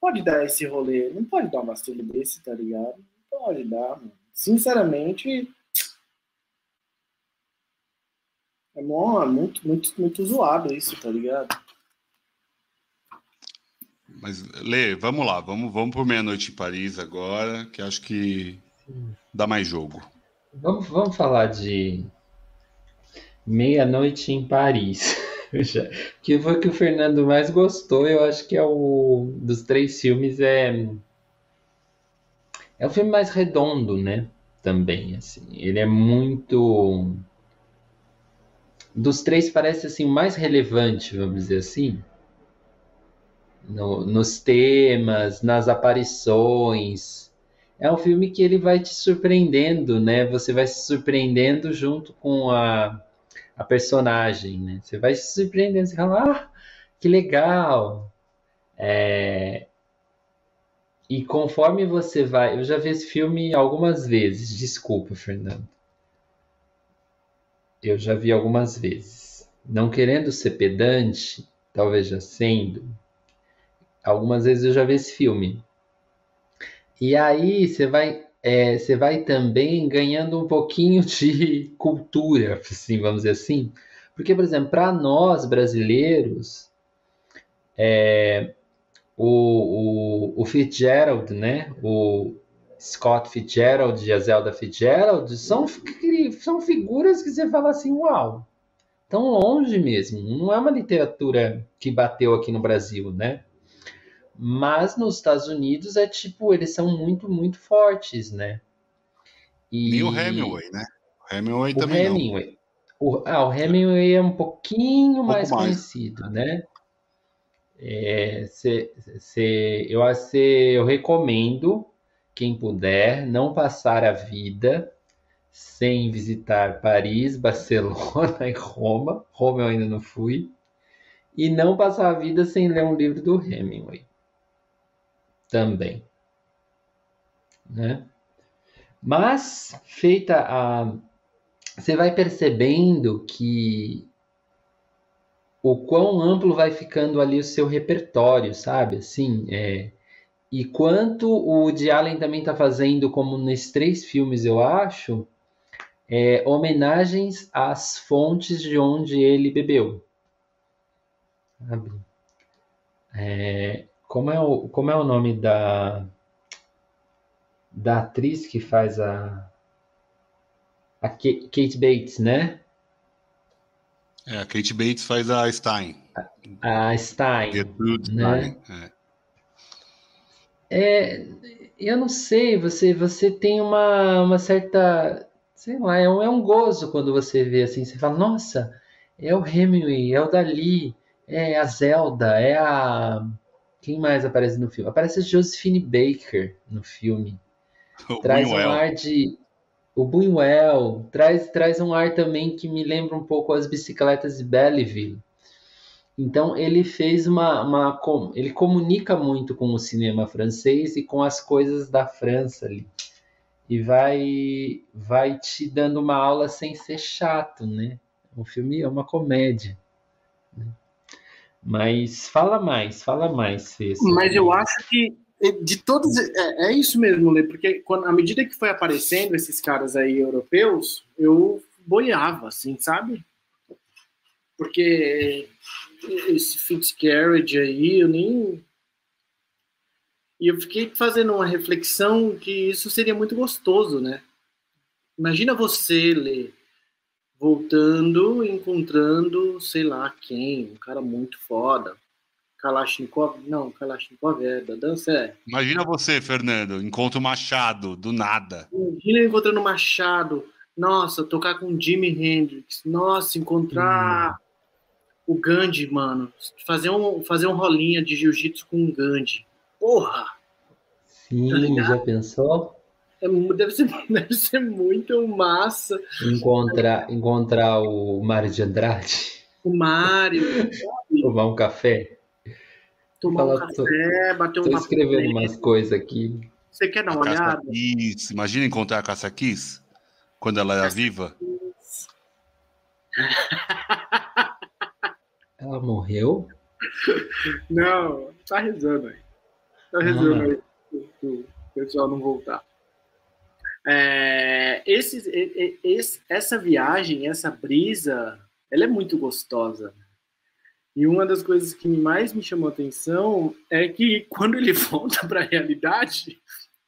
pode dar esse rolê, não pode dar um vacilo desse, tá ligado? Não pode dar, mano. Sinceramente, é mó, muito, muito, muito zoado isso, tá ligado? Mas, Lê, vamos lá, vamos, vamos por meia-noite em Paris agora, que acho que dá mais jogo. Vamos, vamos falar de meia-noite em Paris. que foi que o Fernando mais gostou, eu acho que é o dos três filmes é é o filme mais redondo, né? Também assim, ele é muito dos três parece assim mais relevante, vamos dizer assim, no, nos temas, nas aparições. É um filme que ele vai te surpreendendo, né? Você vai se surpreendendo junto com a, a personagem, né? Você vai se surpreendendo, você fala, ah, que legal. É... E conforme você vai, eu já vi esse filme algumas vezes. Desculpa, Fernando. Eu já vi algumas vezes. Não querendo ser pedante, talvez já sendo, algumas vezes eu já vi esse filme. E aí você vai, é, você vai também ganhando um pouquinho de cultura, assim, vamos dizer assim. Porque, por exemplo, para nós brasileiros, é, o, o, o Fitzgerald, né? O Scott Fitzgerald e a Zelda Fitzgerald são, são figuras que você fala assim, uau, tão longe mesmo. Não é uma literatura que bateu aqui no Brasil, né? Mas nos Estados Unidos é tipo, eles são muito, muito fortes, né? E, e o Hemingway, né? O Hemingway o também Hemingway. O, ah, o Hemingway é um pouquinho um mais, mais, conhecido, né? É, cê, cê, eu, cê, eu recomendo, quem puder, não passar a vida sem visitar Paris, Barcelona e Roma. Roma eu ainda não fui. E não passar a vida sem ler um livro do Hemingway também. Né? Mas, feita a. Você vai percebendo que o quão amplo vai ficando ali o seu repertório, sabe? Assim, é... E quanto o Woody Allen também está fazendo, como nesses três filmes, eu acho, é, homenagens às fontes de onde ele bebeu. É, como é o, como é o nome da, da atriz que faz a. A Kate Bates, né? É, a Kate Bates faz a Stein. A, a Stein. Gertrude né? Stein. É. é. eu não sei, você, você tem uma, uma certa. Sei lá, é um, é um gozo quando você vê assim, você fala, nossa, é o Hemingway, é o Dali, é a Zelda, é a quem mais aparece no filme? Aparece a Josephine Baker no filme. O traz Buñuel. um ar de. O Buñuel traz, traz um ar também que me lembra um pouco as bicicletas de Belleville. Então ele fez uma, uma, ele comunica muito com o cinema francês e com as coisas da França ali e vai vai te dando uma aula sem ser chato, né? O filme é uma comédia. Né? Mas fala mais, fala mais, Fê. Mas eu acho que eh, de todos é, é isso mesmo, Lê, porque quando, à medida que foi aparecendo esses caras aí europeus, eu boiava, assim, sabe? Porque esse Fitzcarrage aí, eu nem. E eu fiquei fazendo uma reflexão que isso seria muito gostoso, né? Imagina você, Lê, voltando, encontrando, sei lá quem, um cara muito foda. Kalashnikov, não, Kalashnikov é da dança, é. Imagina você, Fernando, encontra o Machado, do nada. Imagina encontrando o Machado, nossa, tocar com Jimi Hendrix, nossa, encontrar hum. O Gandhi, mano, fazer um, fazer um rolinha de jiu-jitsu com o Gandhi. Porra! Sim, tá já pensou? É, deve, ser, deve ser muito massa. Encontrar, encontrar o Mário de Andrade. O Mário. Tomar um café. Tomar Fala, um café, tô, bater uma. Tô escrevendo umas coisas aqui. Você quer dar uma a olhada? Kiss. Imagina encontrar a Caça Kiss quando ela era viva. Ela morreu? Não, tá rezando aí. Tá rezando ah. aí o pessoal não voltar. É, esse, esse, essa viagem, essa brisa, ela é muito gostosa. E uma das coisas que mais me chamou a atenção é que quando ele volta para a realidade,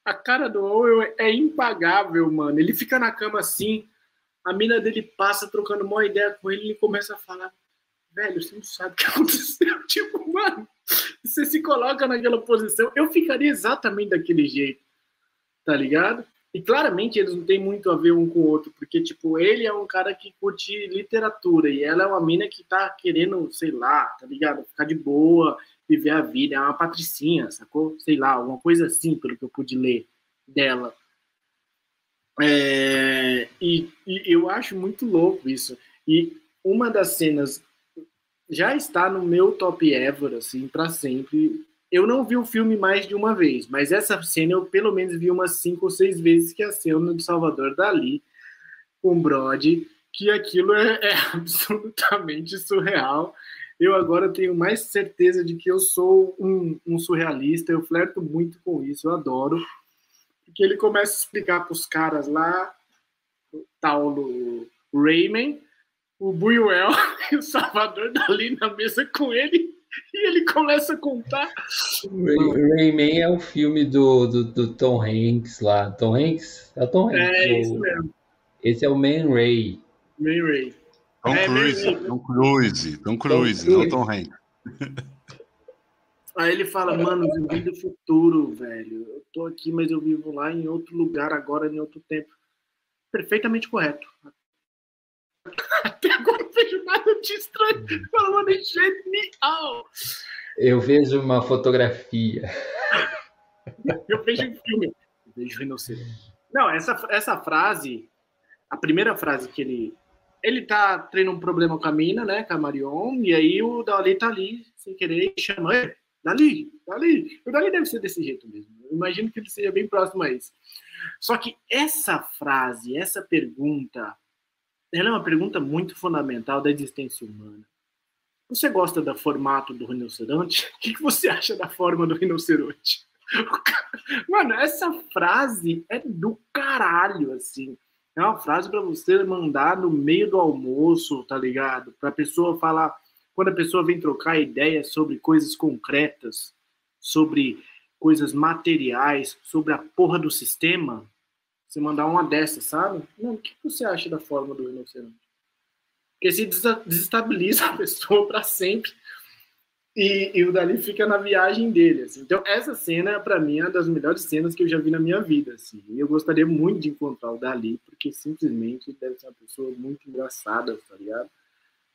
a cara do Owen é impagável, mano. Ele fica na cama assim, a mina dele passa trocando uma ideia com ele e ele começa a falar: velho, você não sabe o que aconteceu. Tipo, mano, você se coloca naquela posição. Eu ficaria exatamente daquele jeito, tá ligado? E claramente eles não têm muito a ver um com o outro, porque, tipo, ele é um cara que curte literatura e ela é uma mina que tá querendo, sei lá, tá ligado? Ficar de boa, viver a vida. É uma patricinha, sacou? Sei lá, alguma coisa assim, pelo que eu pude ler dela. É, e, e eu acho muito louco isso. E uma das cenas já está no meu top ever, assim, para sempre, eu não vi o filme mais de uma vez, mas essa cena eu pelo menos vi umas cinco ou seis vezes, que é a cena do Salvador Dali com Brody, que aquilo é, é absolutamente surreal. Eu agora tenho mais certeza de que eu sou um, um surrealista, eu flerto muito com isso, eu adoro. Porque ele começa a explicar para os caras lá, o tal do Rayman, o Buñuel o Salvador Dali na mesa com ele e ele começa a contar. Ray, Rayman é o filme do, do, do, Tom Hanks lá. Tom Hanks? É o Tom Hanks. É, o... isso mesmo. Esse é o Man Ray. Man Ray. Tom é, Cruise, Tom Cruise, Tom Cruise, Tom não Tom Hanks. Aí ele fala, mano, eu vim do futuro, velho. Eu tô aqui, mas eu vivo lá em outro lugar agora, em outro tempo. Perfeitamente correto. Até agora não vejo nada de estranho. Falando genial. Eu vejo uma fotografia. Eu vejo um filme. Eu vejo rinoceronte. Não, essa, essa frase, a primeira frase que ele. Ele tá tendo um problema com a mina, né? Com a Marion, e aí o Dali tá ali, sem querer, e chama ele. Dali, Dali. O Dali deve ser desse jeito mesmo. Eu imagino que ele seja bem próximo a isso. Só que essa frase, essa pergunta, ela é uma pergunta muito fundamental da existência humana. Você gosta do formato do rinoceronte? O que você acha da forma do rinoceronte? Mano, essa frase é do caralho, assim. É uma frase para você mandar no meio do almoço, tá ligado? Pra pessoa falar. Quando a pessoa vem trocar ideias sobre coisas concretas, sobre coisas materiais, sobre a porra do sistema, você mandar uma dessas, sabe? Não, o que você acha da forma do rinoceronte? Porque se desestabiliza a pessoa para sempre e, e, o Dali fica na viagem dele. Assim. Então, essa cena, para mim, é uma das melhores cenas que eu já vi na minha vida. Assim. E eu gostaria muito de encontrar o Dali, porque simplesmente deve ser uma pessoa muito engraçada, tá ligado?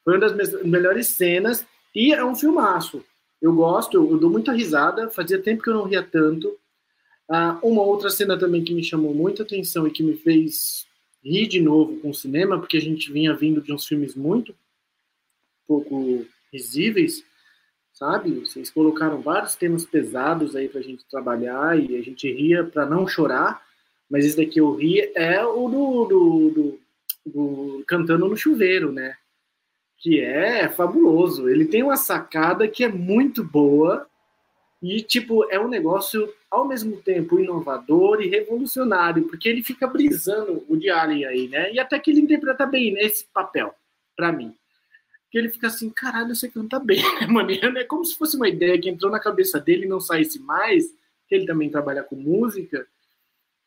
Foi uma das melhores cenas e é um filmaço. Eu gosto, eu, eu dou muita risada. Fazia tempo que eu não ria tanto. Ah, uma outra cena também que me chamou muita atenção e que me fez rir de novo com o cinema, porque a gente vinha vindo de uns filmes muito pouco risíveis, sabe? Vocês colocaram vários temas pesados aí para a gente trabalhar e a gente ria para não chorar, mas esse daqui eu ri é o do, do, do, do Cantando no Chuveiro, né? Que é fabuloso. Ele tem uma sacada que é muito boa e, tipo, é um negócio ao mesmo tempo inovador e revolucionário, porque ele fica brisando o de Alien aí, né? E até que ele interpreta bem nesse papel, para mim. Que ele fica assim, caralho, você canta bem, né, mano? É como se fosse uma ideia que entrou na cabeça dele e não saísse mais, que ele também trabalha com música.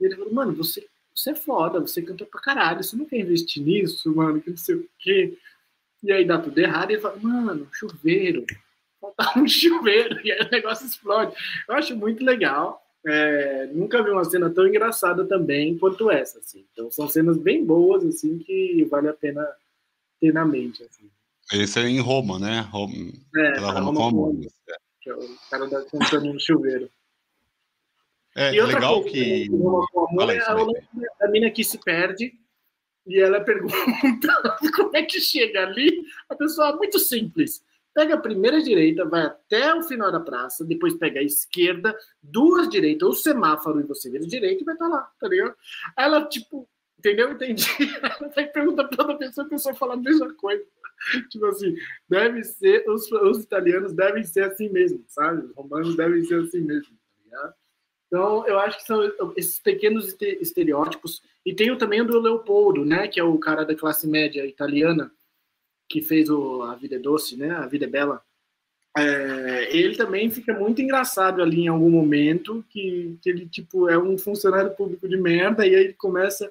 E ele falou, mano, você, você é foda, você canta pra caralho, você não quer investir nisso, mano, que não sei o quê. E aí dá tudo errado e ele fala, mano, chuveiro, faltar um chuveiro e aí o negócio explode. Eu acho muito legal. É, nunca vi uma cena tão engraçada também quanto essa, assim. Então são cenas bem boas, assim, que vale a pena ter na mente, assim. Esse é em Roma, né? Roma, é, pela Roma, Roma com amor. Que é o cara da contando no chuveiro. É, e legal coisa, que. Roma com amor é a, a mina que se perde e ela pergunta como é que chega ali. A pessoa é muito simples pega a primeira direita, vai até o final da praça, depois pega a esquerda, duas direitas, o semáforo, e você vira direita e vai estar tá lá, tá ligado? Ela, tipo, entendeu? Entendi. Ela vai perguntar para outra pessoa, a pessoa fala a mesma coisa. Tipo assim, deve ser, os, os italianos devem ser assim mesmo, sabe? Os romanos devem ser assim mesmo, tá ligado? Então, eu acho que são esses pequenos estereótipos. E tem também o do Leopoldo, né? Que é o cara da classe média italiana, que fez o A Vida é Doce, né? A Vida é Bela. É, ele também fica muito engraçado ali em algum momento, que, que ele, tipo, é um funcionário público de merda, e aí ele começa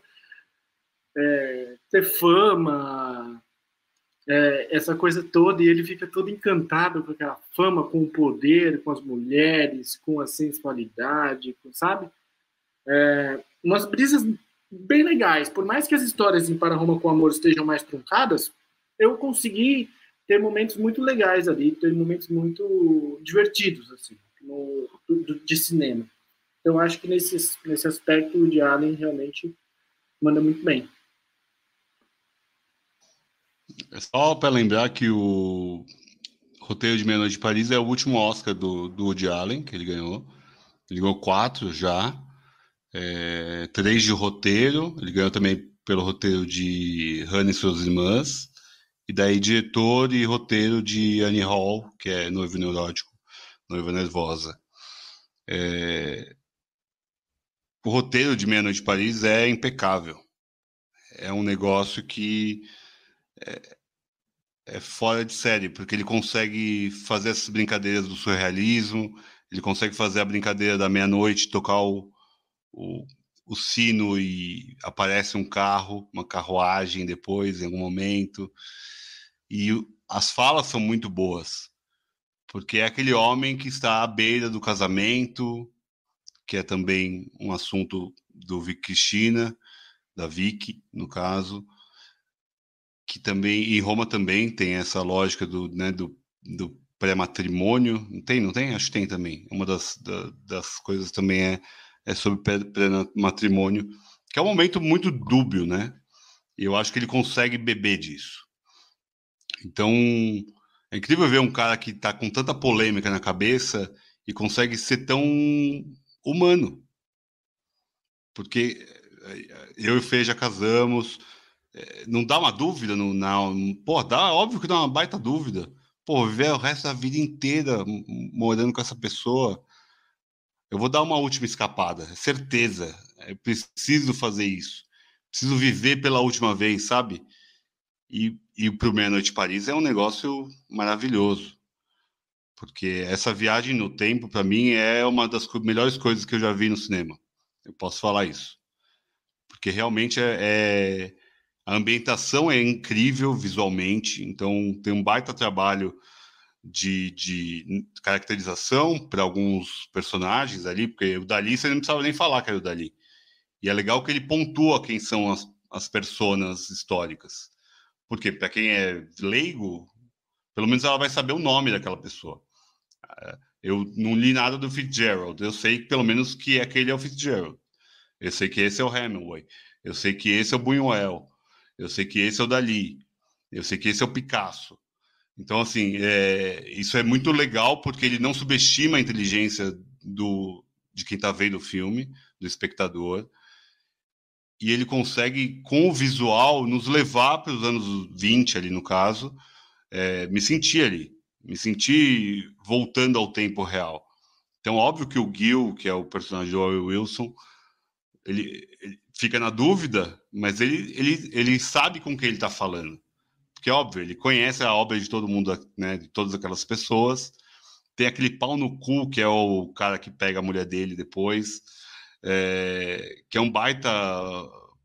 é, ter fama, é, essa coisa toda, e ele fica todo encantado com aquela fama, com o poder, com as mulheres, com a sensualidade, com, sabe? É, umas brisas bem legais. Por mais que as histórias em Para Roma com Amor estejam mais truncadas, eu consegui ter momentos muito legais ali, ter momentos muito divertidos, assim, no, do, de cinema. Então, acho que nesse, nesse aspecto, o de realmente manda muito bem. É só para lembrar que o Roteiro de Meia-Noite de Paris é o último Oscar do, do Woody Allen, que ele ganhou. Ele ganhou quatro já. É, três de roteiro. Ele ganhou também pelo roteiro de Hannah e suas irmãs. E daí diretor e roteiro de Annie Hall, que é Noivo Neurótico, Noiva Nervosa. É, o roteiro de Meia-Noite de Paris é impecável. É um negócio que é, é, fora de série, porque ele consegue fazer essas brincadeiras do surrealismo, ele consegue fazer a brincadeira da meia-noite, tocar o, o, o, sino e aparece um carro, uma carruagem depois, em algum momento. E as falas são muito boas, porque é aquele homem que está à beira do casamento, que é também um assunto do Vic Cristina, da Vicky, no caso, que também em Roma também tem essa lógica do, né, do, do pré-matrimônio. Não tem, não tem? Acho que tem também. Uma das, da, das coisas também é, é sobre pré-matrimônio, que é um momento muito dúbio, né? E eu acho que ele consegue beber disso. Então, é incrível ver um cara que está com tanta polêmica na cabeça e consegue ser tão humano. Porque eh, eu e o Fê já casamos, é, não dá uma dúvida? Não, pô, dá, óbvio que dá uma baita dúvida. Pô, viver o resto da vida inteira morando com essa pessoa. Eu vou dar uma última escapada, é certeza. Eu preciso fazer isso. Preciso viver pela última vez, sabe? E, e para o Meia Noite Paris é um negócio maravilhoso. Porque essa viagem no tempo, para mim, é uma das melhores coisas que eu já vi no cinema. Eu posso falar isso. Porque realmente é, é a ambientação é incrível visualmente, então tem um baita trabalho de, de caracterização para alguns personagens ali, porque o Dali você não precisava nem falar que era o Dali. E é legal que ele pontua quem são as, as personas históricas. Porque para quem é leigo, pelo menos ela vai saber o nome daquela pessoa. É, eu não li nada do Fitzgerald, eu sei pelo menos que aquele é o Fitzgerald. Eu sei que esse é o Hemingway. Eu sei que esse é o Buñuel. Eu sei que esse é o Dali. Eu sei que esse é o Picasso. Então, assim, é, isso é muito legal porque ele não subestima a inteligência do, de quem está vendo o filme, do espectador. E ele consegue, com o visual, nos levar para os anos 20, ali no caso. É, me senti ali, me senti voltando ao tempo real. Então, óbvio que o Gil, que é o personagem do Owen Wilson, ele, ele fica na dúvida, mas ele, ele, ele sabe com quem ele está falando. Porque, óbvio, ele conhece a obra de todo mundo, né, de todas aquelas pessoas. Tem aquele pau no cu, que é o cara que pega a mulher dele depois, é, que é um baita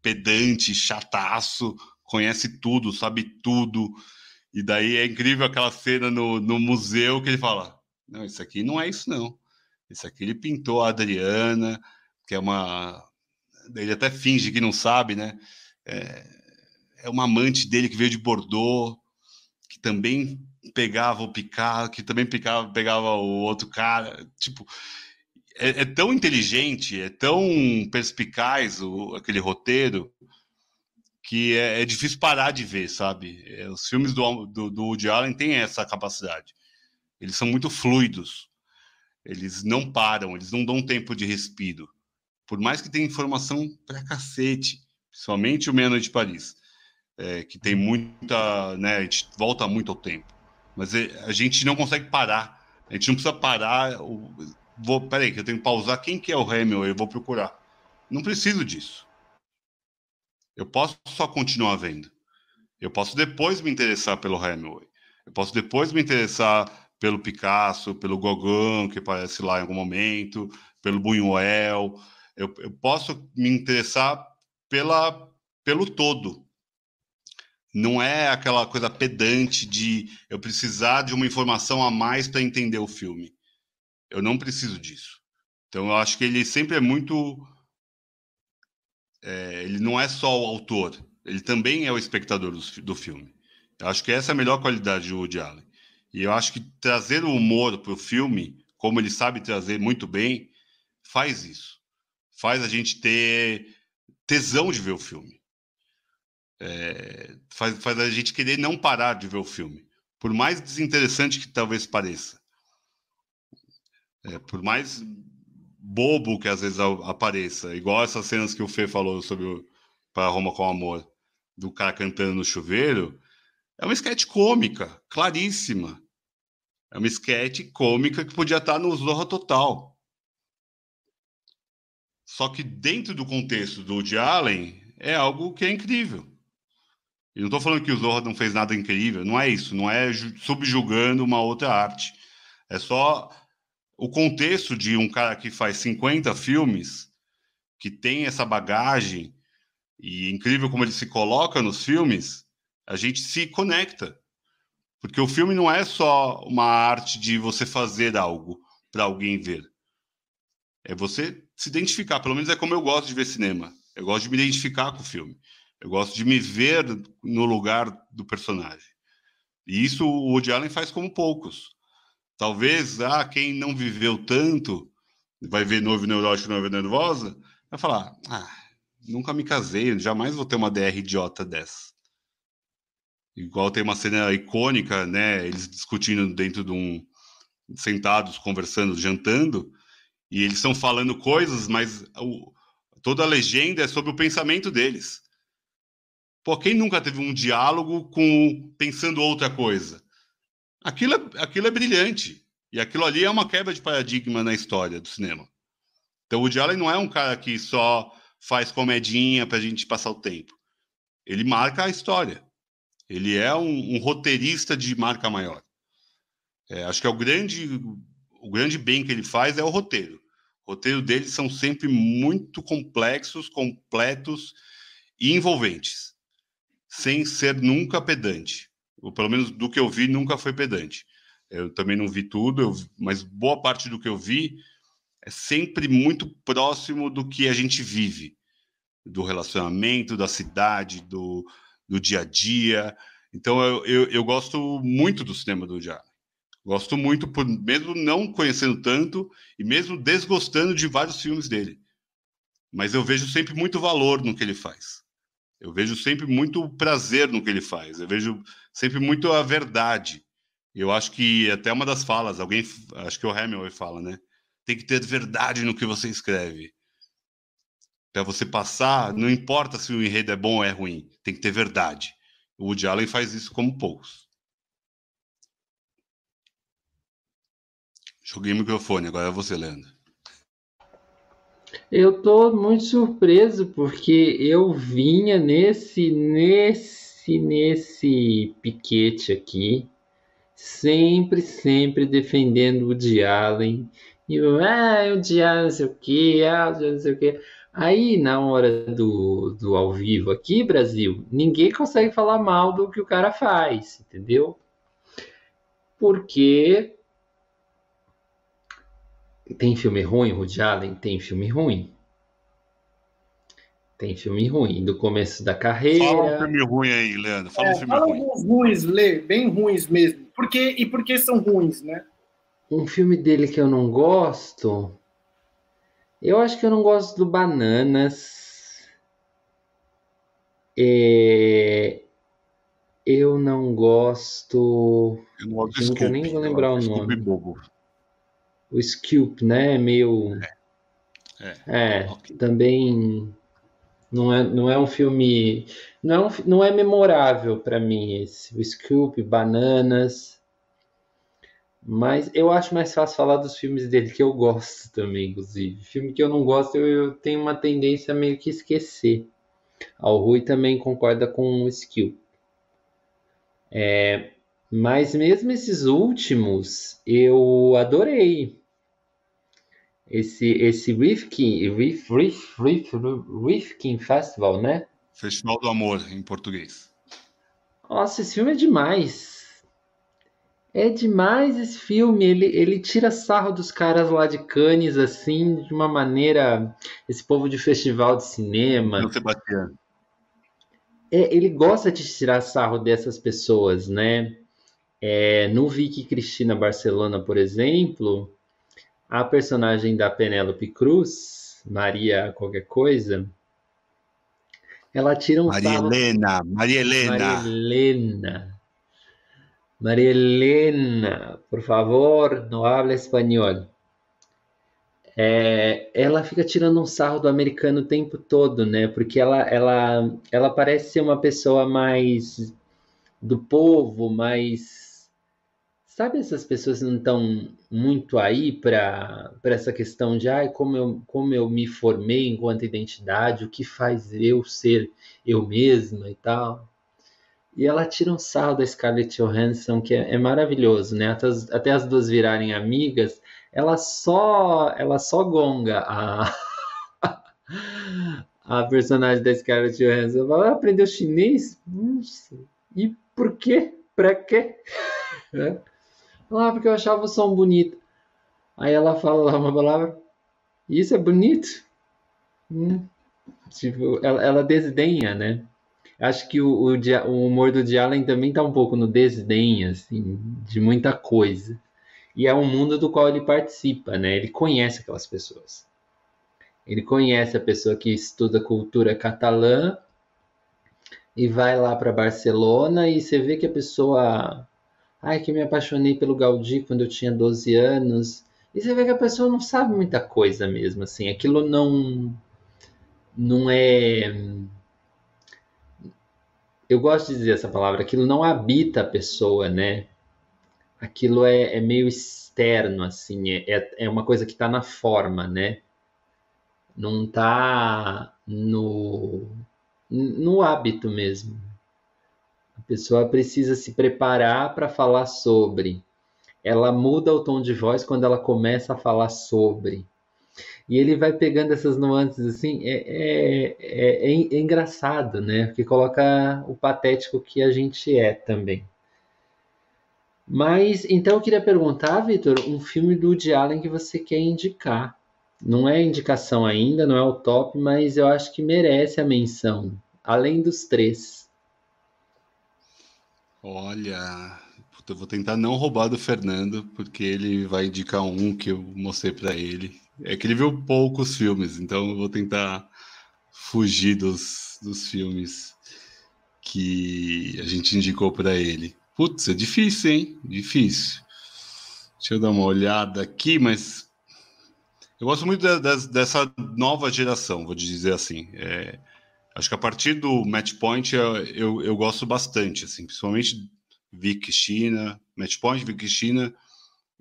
pedante, chataço, conhece tudo, sabe tudo. E daí é incrível aquela cena no, no museu que ele fala: Não, isso aqui não é isso, não. Isso aqui ele pintou a Adriana, que é uma ele até finge que não sabe, né? É, é uma amante dele que veio de Bordeaux, que também pegava o Picard, que também pegava, pegava o outro cara. Tipo, é, é tão inteligente, é tão perspicaz o, aquele roteiro que é, é, difícil parar de ver, sabe? É, os filmes do, do, do Woody Allen têm essa capacidade. Eles são muito fluidos. Eles não param, eles não dão tempo de respiro por mais que tenha informação pra cacete, principalmente o Meia-Noite de Paris, é, que tem muita, né, a gente volta muito ao tempo, mas é, a gente não consegue parar, a gente não precisa parar, vou, peraí, que eu tenho que pausar, quem que é o Hamilton, eu vou procurar. Não preciso disso. Eu posso só continuar vendo. Eu posso depois me interessar pelo Hemingway. Eu posso depois me interessar pelo Picasso, pelo Gauguin, que aparece lá em algum momento, pelo Buñuel, eu, eu posso me interessar pela, pelo todo. Não é aquela coisa pedante de eu precisar de uma informação a mais para entender o filme. Eu não preciso disso. Então, eu acho que ele sempre é muito é, ele não é só o autor, ele também é o espectador do, do filme. Eu acho que essa é a melhor qualidade do Woody Allen. E eu acho que trazer o humor para o filme, como ele sabe trazer muito bem, faz isso. Faz a gente ter tesão de ver o filme. É, faz, faz a gente querer não parar de ver o filme. Por mais desinteressante que talvez pareça. É, por mais bobo que às vezes apareça, igual essas cenas que o Fê falou sobre para Roma com Amor, do cara cantando no chuveiro, é uma sketch cômica, claríssima. É uma sketch cômica que podia estar no Zorra Total. Só que dentro do contexto do Woody Allen, é algo que é incrível. E não estou falando que o Zorra não fez nada incrível, não é isso, não é subjugando uma outra arte. É só o contexto de um cara que faz 50 filmes, que tem essa bagagem, e incrível como ele se coloca nos filmes, a gente se conecta. Porque o filme não é só uma arte de você fazer algo para alguém ver. É você se identificar, pelo menos é como eu gosto de ver cinema. Eu gosto de me identificar com o filme. Eu gosto de me ver no lugar do personagem. E isso o Woody Allen faz como poucos. Talvez, ah, quem não viveu tanto, vai ver noivo neurótico, noiva nervosa, vai falar, ah, nunca me casei, jamais vou ter uma DR idiota dessa. Igual tem uma cena icônica, né? Eles discutindo dentro de um. sentados, conversando, jantando, e eles estão falando coisas, mas o, toda a legenda é sobre o pensamento deles. Pô, quem nunca teve um diálogo com pensando outra coisa? Aquilo é, aquilo é brilhante. E aquilo ali é uma quebra de paradigma na história do cinema. Então o Woody Allen não é um cara que só faz comedinha para a gente passar o tempo. Ele marca a história. Ele é um, um roteirista de marca maior. É, acho que é o grande, o grande bem que ele faz é o roteiro. O roteiro dele são sempre muito complexos, completos e envolventes, sem ser nunca pedante. Pelo menos do que eu vi, nunca foi pedante. Eu também não vi tudo, eu, mas boa parte do que eu vi é sempre muito próximo do que a gente vive, do relacionamento, da cidade, do, do dia a dia. Então eu, eu, eu gosto muito do cinema do Woody Gosto muito, por, mesmo não conhecendo tanto e mesmo desgostando de vários filmes dele. Mas eu vejo sempre muito valor no que ele faz. Eu vejo sempre muito prazer no que ele faz. Eu vejo sempre muito a verdade. Eu acho que até uma das falas, alguém, acho que o Hemingway fala, né? Tem que ter verdade no que você escreve para você passar, não importa se o enredo é bom ou é ruim, tem que ter verdade. O Woody Allen faz isso como poucos. Joguei o microfone, agora é você, Leandro. Eu tô muito surpreso porque eu vinha nesse nesse nesse piquete aqui, sempre sempre defendendo o Woody Allen. E eu, ah, o Woody Allen não sei o que, ah, o não sei o que. Aí, na hora do, do ao vivo aqui, Brasil, ninguém consegue falar mal do que o cara faz, entendeu? Porque tem filme ruim, Woody Allen tem filme ruim. Tem filme ruim, do começo da carreira. Fala um filme ruim aí, Leandro. Fala é, um filme fala ruim. Alguns ruins, Lê, bem ruins mesmo. Por quê? E por que são ruins, né? Um filme dele que eu não gosto. Eu acho que eu não gosto do Bananas. É... Eu não gosto. Eu não gosto. Eu nem vou lembrar o nome. Bobo. O Scoop, né? Meio. É, é, é okay. também não é, não é um filme. Não é, um, não é memorável para mim esse. O Scoop, Bananas. Mas eu acho mais fácil falar dos filmes dele, que eu gosto também, inclusive. Filme que eu não gosto, eu, eu tenho uma tendência a meio que esquecer. Ao Rui também concorda com o Skill. É, mas mesmo esses últimos, eu adorei. Esse, esse Rifkin, Rif, Rif, Rif, Rifkin Festival, né? Festival do Amor, em português. Nossa, esse filme é demais É demais esse filme. Ele, ele tira sarro dos caras lá de Cannes, assim, de uma maneira. Esse povo de festival de cinema. Não Sebastião. É, ele gosta de tirar sarro dessas pessoas, né? É, no Vicky Cristina Barcelona, por exemplo, a personagem da Penélope Cruz, Maria qualquer coisa, ela tira um Maria sarro... Helena, Maria Helena. Maria Helena. Maria Helena, por favor, não habla espanhol. É, ela fica tirando um sarro do americano o tempo todo, né? Porque ela, ela, ela parece ser uma pessoa mais do povo, mais. Sabe essas pessoas não estão muito aí para essa questão de ah, como, eu, como eu me formei enquanto identidade, o que faz eu ser eu mesma e tal. E ela tira um sarro da Scarlett Johansson, que é, é maravilhoso, né? Até as, até as, duas virarem amigas, ela só, ela só gonga a, a personagem da Scarlett Johansson. Ela ah, aprendeu chinês? Nossa, e por quê? Pra quê? É. Ah, porque eu achava o som bonito. Aí ela fala lá uma palavra. Isso é bonito? Hum. Tipo, ela, ela desdenha, né? Acho que o, o, o humor do Allen também está um pouco no desdém, assim, de muita coisa. E é um mundo do qual ele participa, né? Ele conhece aquelas pessoas. Ele conhece a pessoa que estuda cultura catalã e vai lá para Barcelona e você vê que a pessoa. Ai, que me apaixonei pelo Gaudí quando eu tinha 12 anos. E você vê que a pessoa não sabe muita coisa mesmo, assim. Aquilo não. Não é eu gosto de dizer essa palavra, aquilo não habita a pessoa, né? Aquilo é, é meio externo, assim, é, é, é uma coisa que está na forma, né? Não está no, no hábito mesmo. Pessoa precisa se preparar para falar sobre. Ela muda o tom de voz quando ela começa a falar sobre. E ele vai pegando essas nuances assim, é, é, é, é, engraçado, né? Porque coloca o patético que a gente é também. Mas então eu queria perguntar, Vitor, um filme do Woody Allen que você quer indicar. Não é indicação ainda, não é o top, mas eu acho que merece a menção, além dos três. Olha, eu vou tentar não roubar do Fernando, porque ele vai indicar um que eu mostrei para ele. É que ele viu poucos filmes, então eu vou tentar fugir dos, dos filmes que a gente indicou para ele. Putz, é difícil, hein? Difícil. Deixa eu dar uma olhada aqui, mas eu gosto muito de, de, dessa nova geração, vou dizer assim. É, acho que a partir do Match Point eu, eu, gosto bastante, assim, principalmente Vic China, Match Point, Vic China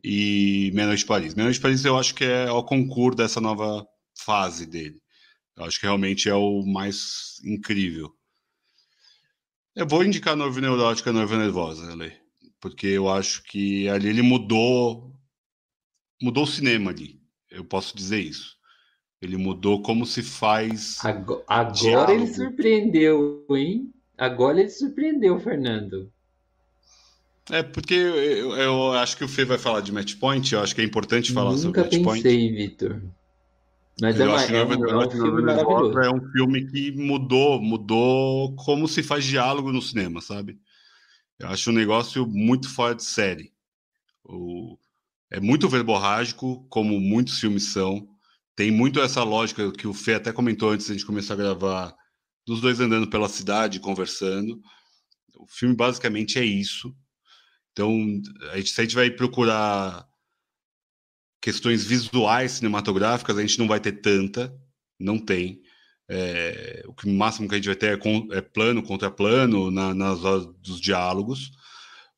e Meia de Paris. Meia de Paris eu acho que é o concurso dessa nova fase dele. Eu acho que realmente é o mais incrível. Eu vou indicar Noiva Neurótica, Noiva Nervosa, Ale, porque eu acho que ali ele mudou mudou o cinema ali. Eu posso dizer isso. Ele mudou como se faz. Agora, agora ele surpreendeu, hein? Agora ele surpreendeu, Fernando. É, porque eu, eu, acho que o Fê vai falar de match point, eu acho que é importante falar Nunca sobre match pensei, point. Nunca Vitor. Mas eu é, acho uma, é, um, é um filme maravilhoso. É um filme que mudou, mudou como se faz diálogo no cinema, sabe? Eu acho um negócio muito fora de série. O, é muito verborrágico, como muitos filmes são. Tem muito essa lógica que o Fê até comentou antes da gente começar a gravar, dos dois andando pela cidade, conversando. O filme basicamente é isso. Então, a gente, se a gente vai procurar questões visuais cinematográficas, a gente não vai ter tanta, não tem. É, o máximo que a gente vai ter é, com, é plano contra plano na, nas horas dos diálogos,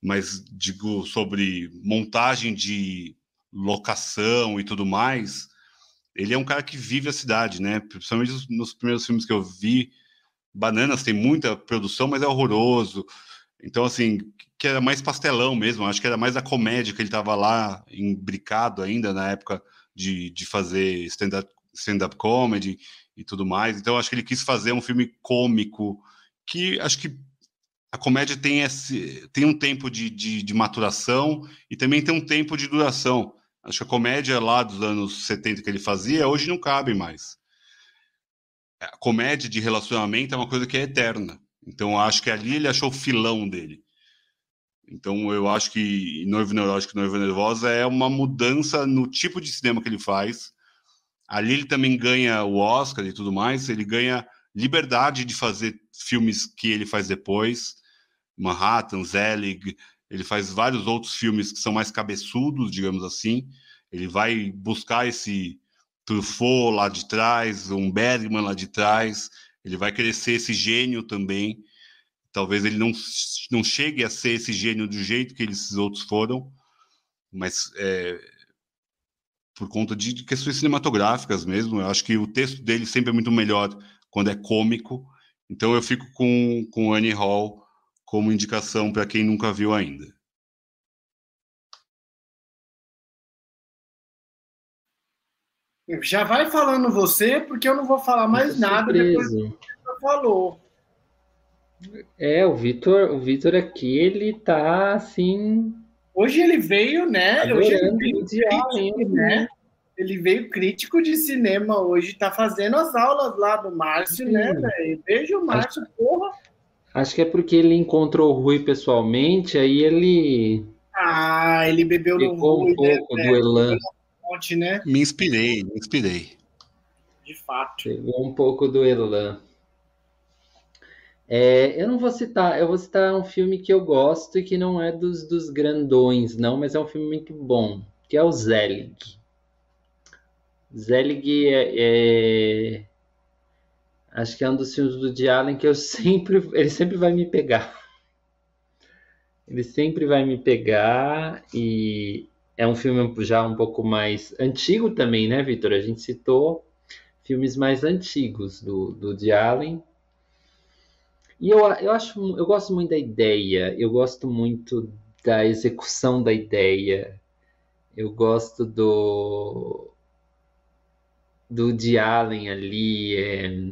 mas digo sobre montagem de locação e tudo mais, ele é um cara que vive a cidade, né? Principalmente nos primeiros filmes que eu vi, Bananas tem muita produção, mas é horroroso. Então, assim, que era mais pastelão mesmo, acho que era mais a comédia que ele estava lá imbricado ainda na época de, de fazer stand-up stand comedy e tudo mais. Então, acho que ele quis fazer um filme cômico que acho que a comédia tem, esse, tem um tempo de, de, de, maturação e também tem um tempo de duração. Acho que a comédia lá dos anos 70 que ele fazia, hoje não cabe mais. A comédia de relacionamento é uma coisa que é eterna. Então, acho que ali ele achou o filão dele. Então, eu acho que Noivo Neurótico e Noiva Nervosa é uma mudança no tipo de cinema que ele faz. Ali ele também ganha o Oscar e tudo mais. Ele ganha liberdade de fazer filmes que ele faz depois. Manhattan, Zelig. Ele faz vários outros filmes que são mais cabeçudos, digamos assim. Ele vai buscar esse Truffaut lá de trás, um Bergman lá de trás. Ele vai crescer esse gênio também. Talvez ele não, não chegue a ser esse gênio do jeito que esses outros foram, mas é, por conta de questões cinematográficas mesmo. Eu acho que o texto dele sempre é muito melhor quando é cômico. Então eu fico com, com Annie Hall como indicação para quem nunca viu ainda. Já vai falando você, porque eu não vou falar mais nada depois que você falou. É, o Vitor, o Vitor aqui, ele tá assim. Hoje ele veio, né? Hoje ele veio, crítico, né? ele veio crítico de cinema hoje, tá fazendo as aulas lá do Márcio, né, Sim. né, velho? Beijo, Márcio, acho, porra. Acho que é porque ele encontrou o Rui pessoalmente, aí ele. Ah, ele bebeu no Rui. um pouco né, do Elan fonte, né? Me inspirei, me inspirei. De fato. Pegou um pouco do Elan. É, eu não vou citar, eu vou citar um filme que eu gosto e que não é dos, dos grandões, não, mas é um filme muito bom, que é o Zelig. Zelig é, é, acho que é um dos filmes do Woody Allen que eu sempre, ele sempre vai me pegar. Ele sempre vai me pegar e é um filme já um pouco mais antigo também, né, Vitor? A gente citou filmes mais antigos do, do de Allen. E eu, eu acho, eu gosto muito da ideia, eu gosto muito da execução da ideia, eu gosto do do de Allen ali, é,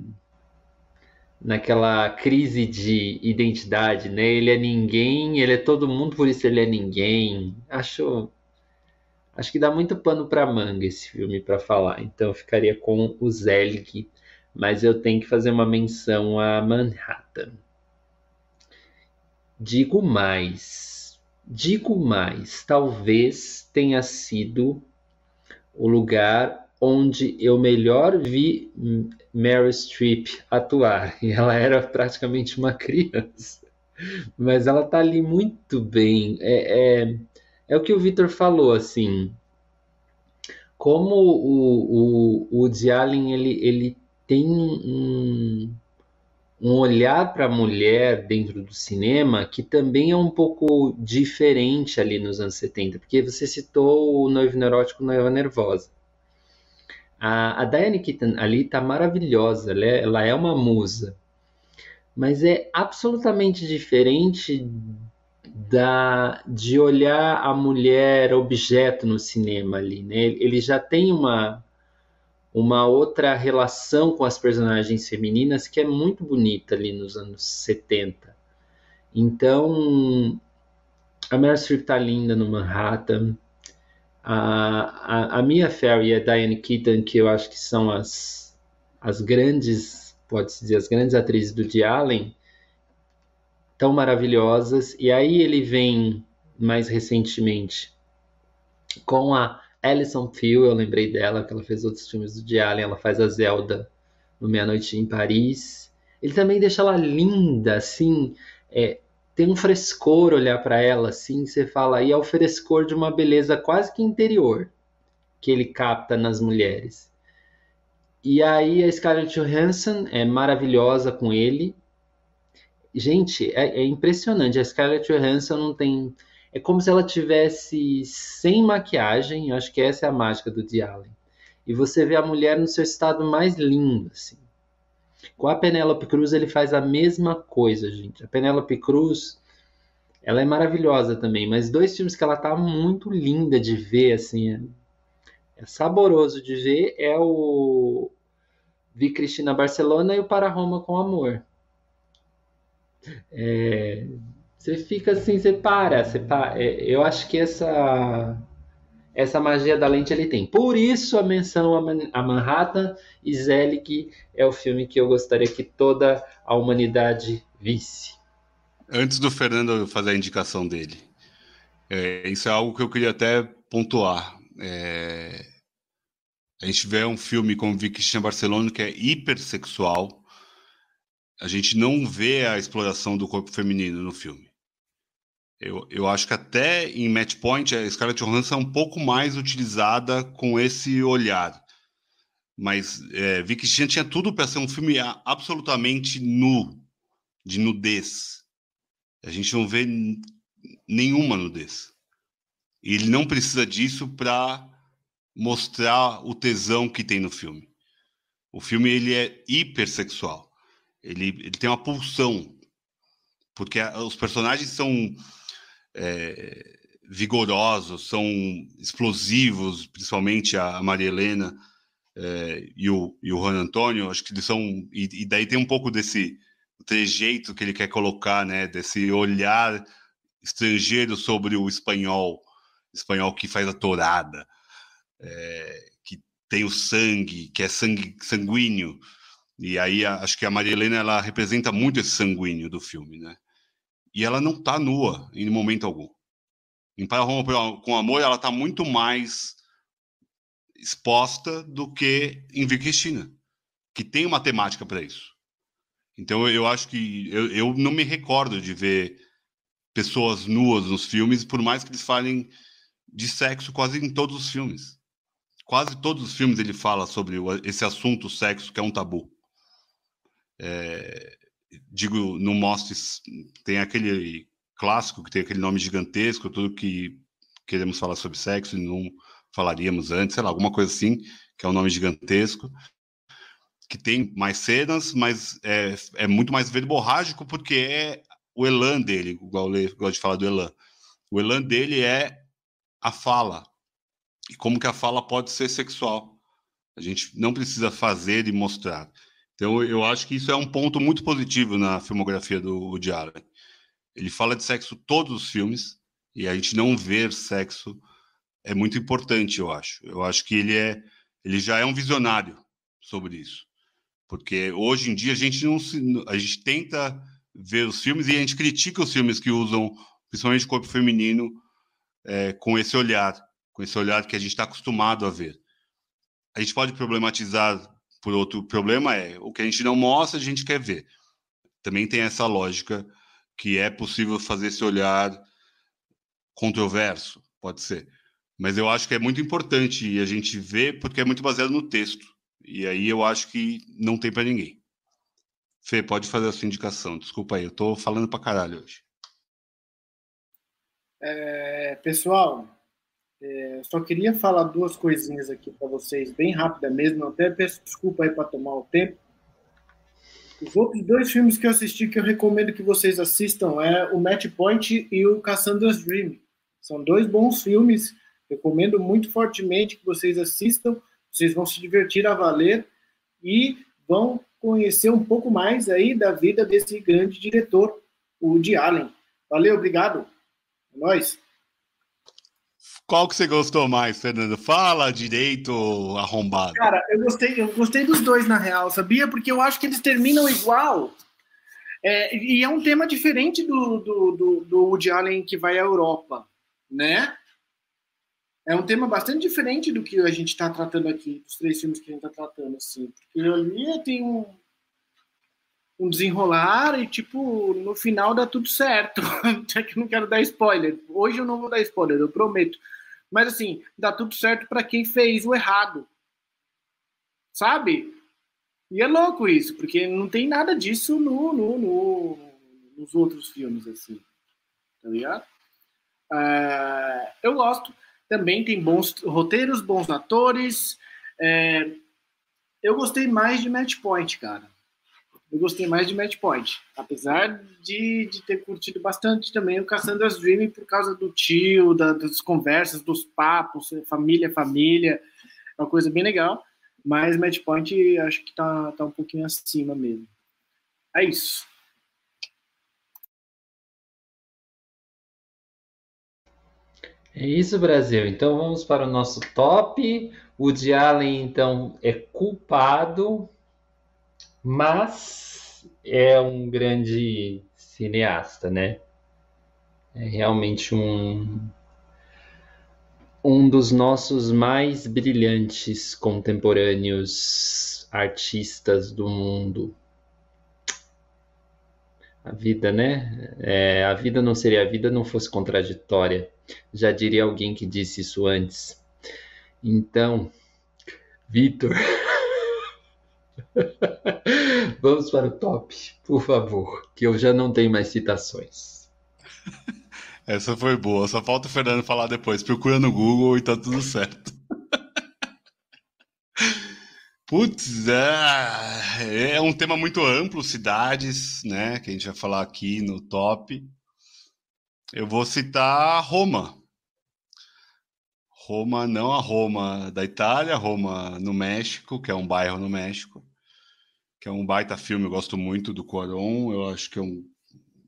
naquela crise de identidade, né? Ele é ninguém, ele é todo mundo, por isso ele é ninguém. Acho Acho que dá muito pano para manga esse filme para falar, então eu ficaria com o Zelig, mas eu tenho que fazer uma menção a Manhattan. Digo mais, digo mais, talvez tenha sido o lugar onde eu melhor vi Meryl Streep atuar. E ela era praticamente uma criança, mas ela tá ali muito bem. É, é é o que o Vitor falou, assim, como o, o, o Woody Allen, ele, ele tem um, um olhar para a mulher dentro do cinema que também é um pouco diferente ali nos anos 70, porque você citou o Noivo Neurótico Noiva Nervosa. A, a Diane Keaton ali está maravilhosa, ela é, ela é uma musa, mas é absolutamente diferente da de olhar a mulher objeto no cinema ali, né? Ele já tem uma uma outra relação com as personagens femininas que é muito bonita ali nos anos 70. Então, a Meryl Streep tá linda no Manhattan. A, a, Mia Farrow e a Diane Keaton, que eu acho que são as, as grandes, pode-se dizer, as grandes atrizes do de Allen, tão maravilhosas. E aí ele vem mais recentemente com a Alison Peel, eu lembrei dela, que ela fez outros filmes do Allen, ela faz a Zelda no Meia Noite em Paris. Ele também deixa ela linda, assim, é, tem um frescor olhar para ela, assim, você fala, aí é o frescor de uma beleza quase que interior que ele capta nas mulheres. E aí a Scarlett Johansson é maravilhosa com ele, Gente, é, é, impressionante. A Scarlett Johansson não tem. É como se ela tivesse sem maquiagem. Eu acho que essa é a mágica do The Allen. E você vê a mulher no seu estado mais lindo, assim. Com a Penélope Cruz ele faz a mesma coisa, gente. A Penélope Cruz, ela é maravilhosa também, mas dois filmes que ela tá muito linda de ver, assim, é, é saboroso de ver é o Vi Cristina Barcelona e o Para Roma com Amor. É, você fica assim, você para, você para. É, eu acho que essa essa magia da lente ele tem. Por isso a menção a Manhattan e Zelig é o filme que eu gostaria que toda a humanidade visse. Antes do Fernando fazer a indicação dele, é, isso é algo que eu queria até pontuar. É, a gente vê um filme como Vicky Barcelona que é hipersexual. A gente não vê a exploração do corpo feminino no filme. Eu, eu acho que até em Match Point a Scarlett Johansson é um pouco mais utilizada com esse olhar. Mas é, Vicky Chan tinha tudo para ser um filme absolutamente nu, de nudez. A gente não vê nenhuma nudez. E ele não precisa disso para mostrar o tesão que tem no filme. O filme ele é hipersexual. Ele, ele tem uma pulsão. Porque os personagens são é, vigorosos, são explosivos, principalmente a Maria Helena é, e, o, e o Juan Antônio, acho que eles são. E, e, daí tem um pouco desse trejeito que ele quer colocar, né? Desse olhar estrangeiro sobre o espanhol, espanhol que faz a torada, é, que tem o sangue, que é sangue sanguíneo. E aí acho que a Maria Helena ela representa muito esse sanguíneo do filme, né? E ela não está nua em momento algum. Em Para Roma com Amor, ela está muito mais exposta do que em Vir Cristina, que tem uma temática para isso. Então eu acho que eu, eu não me recordo de ver pessoas nuas nos filmes, por mais que eles falem de sexo quase em todos os filmes. Quase todos os filmes ele fala sobre esse assunto sexo que é um tabu. É, digo, no Mostres tem aquele clássico que tem aquele nome gigantesco, tudo que queremos falar sobre sexo e não falaríamos antes, sei lá, alguma coisa assim, que é um nome gigantesco, que tem mais cenas, mas é, é muito mais verborrágico porque é o elan dele, igual eu gosto de falar do elan. O elan dele é a fala. E como que a fala pode ser sexual. A gente não precisa fazer e mostrar. Então, eu acho que isso é um ponto muito positivo na filmografia do Woody Allen. Ele fala de sexo todos os filmes, e a gente não ver sexo é muito importante, eu acho. Eu acho que ele é, ele já é um visionário sobre isso, porque hoje em dia a gente não se, a gente tenta ver os filmes e a gente critica os filmes que usam principalmente corpo feminino é, com esse olhar, com esse olhar que a gente está acostumado a ver. A gente pode problematizar por outro problema é o que a gente não mostra, a gente quer ver. Também tem essa lógica que é possível fazer esse olhar controverso, pode ser. Mas eu acho que é muito importante a gente ver porque é muito baseado no texto. E aí eu acho que não tem para ninguém. Fê, pode fazer a sua indicação. Desculpa aí, eu estou falando para caralho hoje. É, pessoal, é, só queria falar duas coisinhas aqui para vocês, bem rápida mesmo. Até peço desculpa aí para tomar o tempo. Os outros dois filmes que eu assisti que eu recomendo que vocês assistam é o Match Point e o Cassandra's Dream. São dois bons filmes. Recomendo muito fortemente que vocês assistam. Vocês vão se divertir a valer e vão conhecer um pouco mais aí da vida desse grande diretor, o Woody Allen. Valeu, obrigado. É nóis. Qual que você gostou mais, Fernando? Fala direito, arrombado. Cara, eu gostei, eu gostei dos dois, na real, sabia? Porque eu acho que eles terminam igual. É, e é um tema diferente do, do, do, do Woody Allen que vai à Europa, né? É um tema bastante diferente do que a gente está tratando aqui, dos três filmes que a gente está tratando, assim. Porque ali tem um, um desenrolar e, tipo, no final dá tudo certo. Até que eu não quero dar spoiler. Hoje eu não vou dar spoiler, eu prometo. Mas assim, dá tudo certo para quem fez o errado. Sabe? E é louco isso, porque não tem nada disso no, no, no nos outros filmes, assim. Tá ligado? É, eu gosto. Também tem bons roteiros, bons atores. É, eu gostei mais de Match Point, cara eu gostei mais de Match Point. Apesar de, de ter curtido bastante também o Cassandra's Dreaming por causa do tio, da, das conversas, dos papos, família, família. É uma coisa bem legal. Mas Match Point acho que tá, tá um pouquinho acima mesmo. É isso. É isso, Brasil. Então vamos para o nosso top. O de Allen, então, é culpado mas é um grande cineasta, né? É realmente um, um dos nossos mais brilhantes contemporâneos artistas do mundo. A vida, né? É, a vida não seria a vida não fosse contraditória. Já diria alguém que disse isso antes. Então, Vitor, vamos para o top, por favor, que eu já não tenho mais citações. Essa foi boa, só falta o Fernando falar depois. Procura no Google e tá tudo certo. Putz, é, é um tema muito amplo, cidades, né? Que a gente vai falar aqui no top. Eu vou citar Roma. Roma, não a Roma da Itália, Roma no México, que é um bairro no México, que é um baita filme, eu gosto muito do Cuarón, eu acho que é um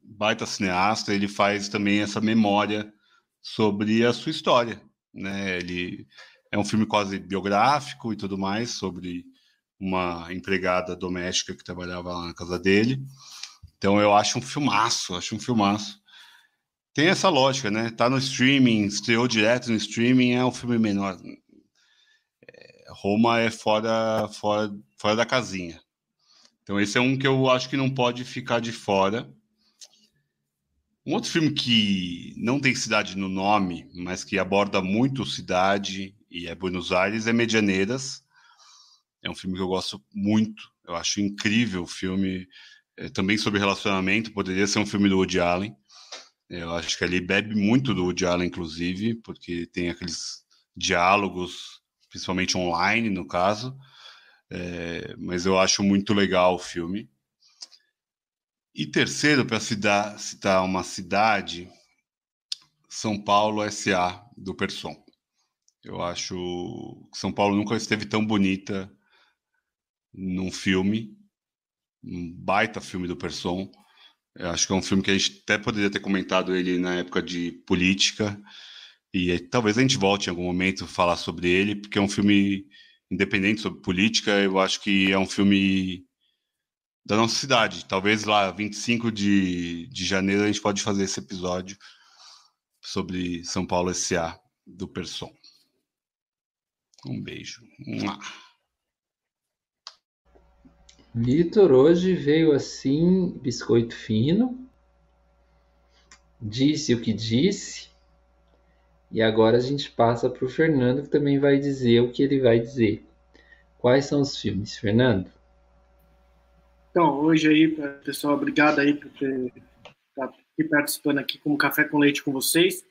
baita cineasta, ele faz também essa memória sobre a sua história, né? Ele é um filme quase biográfico e tudo mais sobre uma empregada doméstica que trabalhava lá na casa dele. Então eu acho um filmaço, acho um filmaço. Tem essa lógica, né? Tá no streaming, estreou direto no streaming, é um filme menor. É, Roma é fora, fora, fora da casinha. Então esse é um que eu acho que não pode ficar de fora. Um outro filme que não tem cidade no nome, mas que aborda muito cidade e é Buenos Aires, é Medianeiras. É um filme que eu gosto muito. Eu acho incrível o filme. É, também sobre relacionamento. Poderia ser um filme do Woody Allen. Eu acho que ele bebe muito do Woody Allen, inclusive, porque tem aqueles diálogos, principalmente online, no caso. É, mas eu acho muito legal o filme. E terceiro, para citar, uma cidade, São Paulo SA, do Person. Eu acho que São Paulo nunca esteve tão bonita num filme, um baita filme do Person. Eu acho que é um filme que a gente até poderia ter comentado ele na época de política, e talvez a gente volte em algum momento falar sobre ele, porque é um filme independente sobre política, eu acho que é um filme da nossa cidade. Talvez lá, 25 de, de janeiro, a gente pode fazer esse episódio sobre São Paulo S.A. do Person. Um beijo. Vitor hoje veio assim, biscoito fino, disse o que disse, e agora a gente passa para o Fernando, que também vai dizer o que ele vai dizer. Quais são os filmes, Fernando? Então, hoje aí, pessoal, obrigado aí por estar tá participando aqui com Café com Leite com vocês.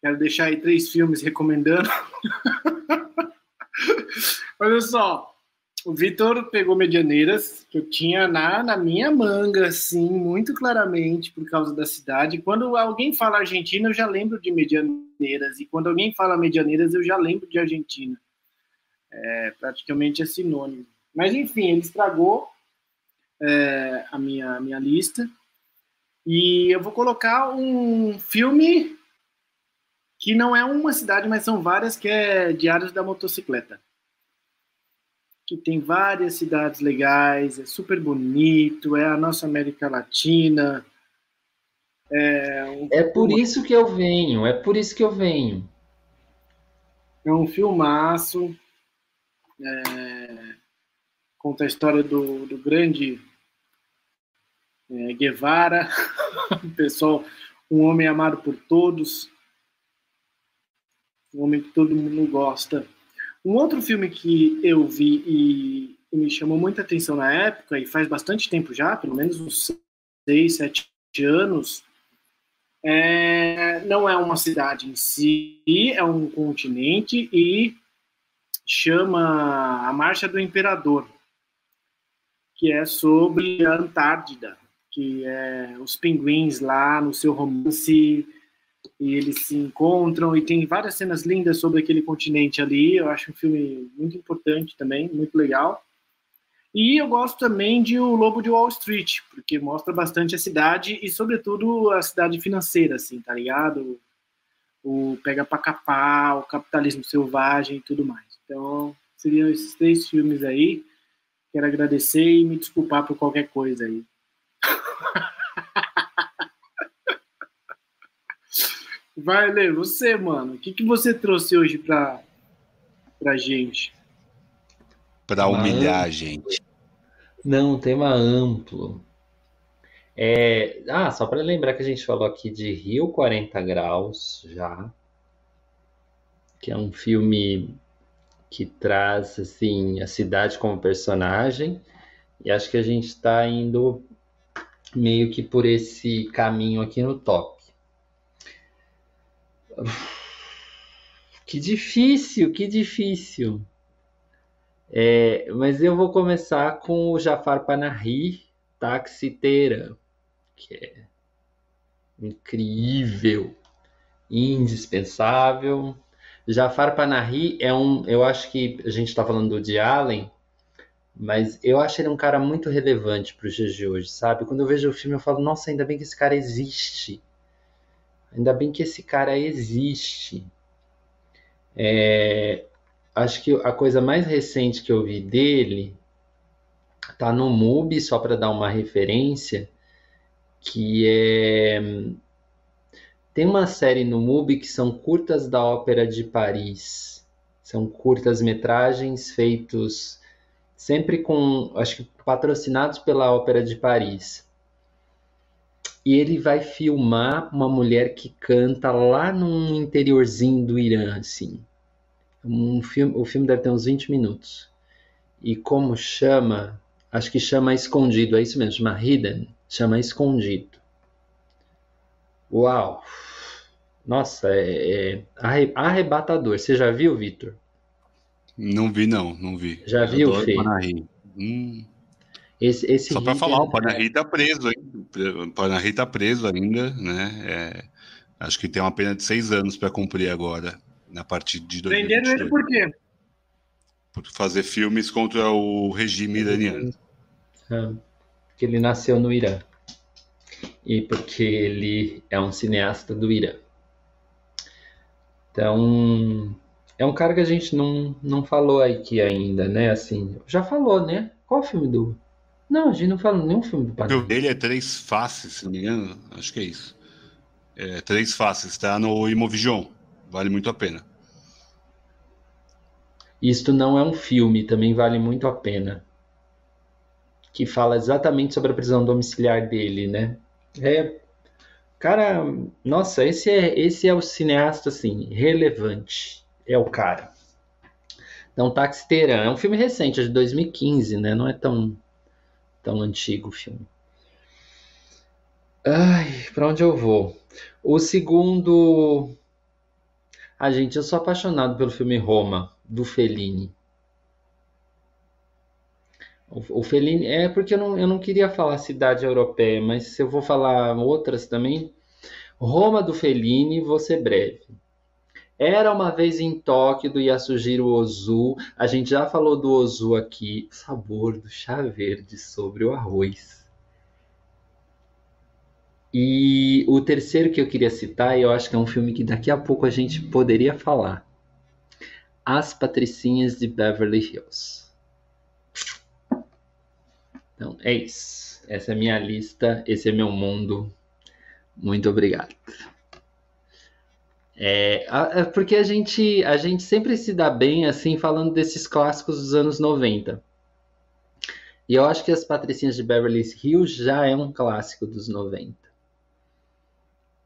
Quero deixar aí três filmes recomendando. Olha só, o Vitor pegou Medianeiras, que eu tinha na, na minha manga, assim, muito claramente, por causa da cidade. Quando alguém fala Argentina, eu já lembro de Medianeiras. E quando alguém fala Medianeiras, eu já lembro de Argentina. É, praticamente é sinônimo. Mas, enfim, ele estragou é, a, minha, a minha lista. E eu vou colocar um filme que não é uma cidade, mas são várias, que é Diários da Motocicleta. Que tem várias cidades legais, é super bonito, é a nossa América Latina. É, um... é por isso que eu venho, é por isso que eu venho. É um filmaço. É, conta a história do, do grande é, Guevara, pessoal, um homem amado por todos, um homem que todo mundo gosta. Um outro filme que eu vi e, e me chamou muita atenção na época, e faz bastante tempo já, pelo menos uns seis, sete anos, é, não é uma cidade em si, é um continente e chama A Marcha do Imperador, que é sobre a Antártida que é os pinguins lá no seu romance e eles se encontram e tem várias cenas lindas sobre aquele continente ali. Eu acho um filme muito importante também, muito legal. E eu gosto também de O Lobo de Wall Street, porque mostra bastante a cidade e, sobretudo, a cidade financeira, assim, tá ligado? o Pega para Capar, o Capitalismo Selvagem e tudo mais. Então, seriam esses três filmes aí. Quero agradecer e me desculpar por qualquer coisa aí. Vai, Lê, você, mano. O que, que você trouxe hoje pra, pra gente? Pra humilhar a gente. Não, tema amplo. É, ah, só para lembrar que a gente falou aqui de Rio 40 Graus já, que é um filme que traz assim a cidade como personagem, e acho que a gente está indo meio que por esse caminho aqui no top. Que difícil, que difícil. É, mas eu vou começar com o Jafar Panahi, Taxiteira, que é incrível, indispensável. Jafar Panahi é um, eu acho que a gente está falando de Allen, mas eu acho ele um cara muito relevante para os dias de hoje, sabe? Quando eu vejo o filme eu falo, nossa, ainda bem que esse cara existe. Ainda bem que esse cara existe. É, acho que a coisa mais recente que eu vi dele tá no MUBI, só para dar uma referência, que é tem uma série no MUBI que são curtas da Ópera de Paris. São curtas metragens feitos sempre com, acho que patrocinados pela Ópera de Paris. E ele vai filmar uma mulher que canta lá num interiorzinho do Irã, assim. Um filme, o filme deve ter uns 20 minutos. E como chama? Acho que chama Escondido, é isso mesmo, chama Hidden, chama Escondido. Uau! Nossa, é, é arrebatador. Você já viu, Vitor? Não vi, não, não vi. Já Eu viu, Fê? Hum. Esse, esse Só para falar, o Panahi tá preso, hein? O Panahi tá preso ainda, né? É, acho que tem uma pena de seis anos para cumprir agora na partir de 2022. Prenderam ele por quê? Por fazer filmes contra o regime iraniano. É, porque ele nasceu no Irã. E porque ele é um cineasta do Irã. Então, é um cara que a gente não, não falou aqui ainda, né? Assim, já falou, né? Qual o filme do. Não, a gente não falou nenhum filme do Padre. O dele é Três Faces, se não me engano. Acho que é isso. É, Três Faces, tá no Imovision. Vale muito a pena. Isto não é um filme, também vale muito a pena. Que fala exatamente sobre a prisão domiciliar dele, né? É. Cara, nossa, esse é, esse é o cineasta, assim, relevante. É o cara. Então, Taxi Teherã é um filme recente, é de 2015, né? Não é tão, tão antigo filme. Ai, pra onde eu vou? O segundo ah, gente, eu sou apaixonado pelo filme Roma, do Fellini. O, o Fellini é porque eu não, eu não queria falar cidade europeia, mas se eu vou falar outras também. Roma do Fellini, vou ser breve. Era uma vez em Tóquio do Yasujiro Ozu. A gente já falou do Ozu aqui. O sabor do chá verde sobre o arroz. E o terceiro que eu queria citar, eu acho que é um filme que daqui a pouco a gente poderia falar. As Patricinhas de Beverly Hills. Então, é isso. Essa é a minha lista, esse é meu mundo. Muito obrigado. É, é porque a gente, a gente sempre se dá bem assim falando desses clássicos dos anos 90. E eu acho que As Patricinhas de Beverly Hills já é um clássico dos 90.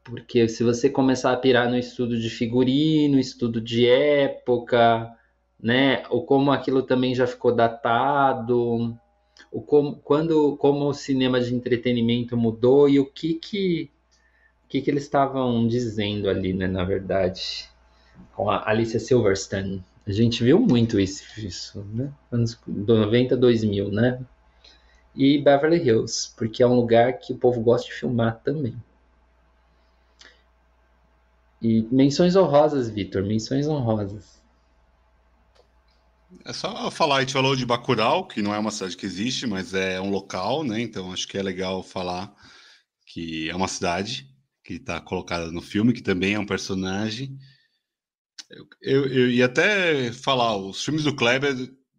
Porque se você começar a pirar no estudo de figurino, estudo de época, né, ou como aquilo também já ficou datado, o como, quando, como o cinema de entretenimento mudou e o que que, que, que eles estavam dizendo ali, né, na verdade, com a Alicia Silverstone. A gente viu muito isso, isso né? Anos 90, 2000, né? E Beverly Hills, porque é um lugar que o povo gosta de filmar também. E menções honrosas, Vitor, menções honrosas. É só falar, a gente falou de Bacurau, que não é uma cidade que existe, mas é um local, né? Então acho que é legal falar que é uma cidade que está colocada no filme, que também é um personagem. Eu, eu, eu ia até falar, os filmes do Kleber,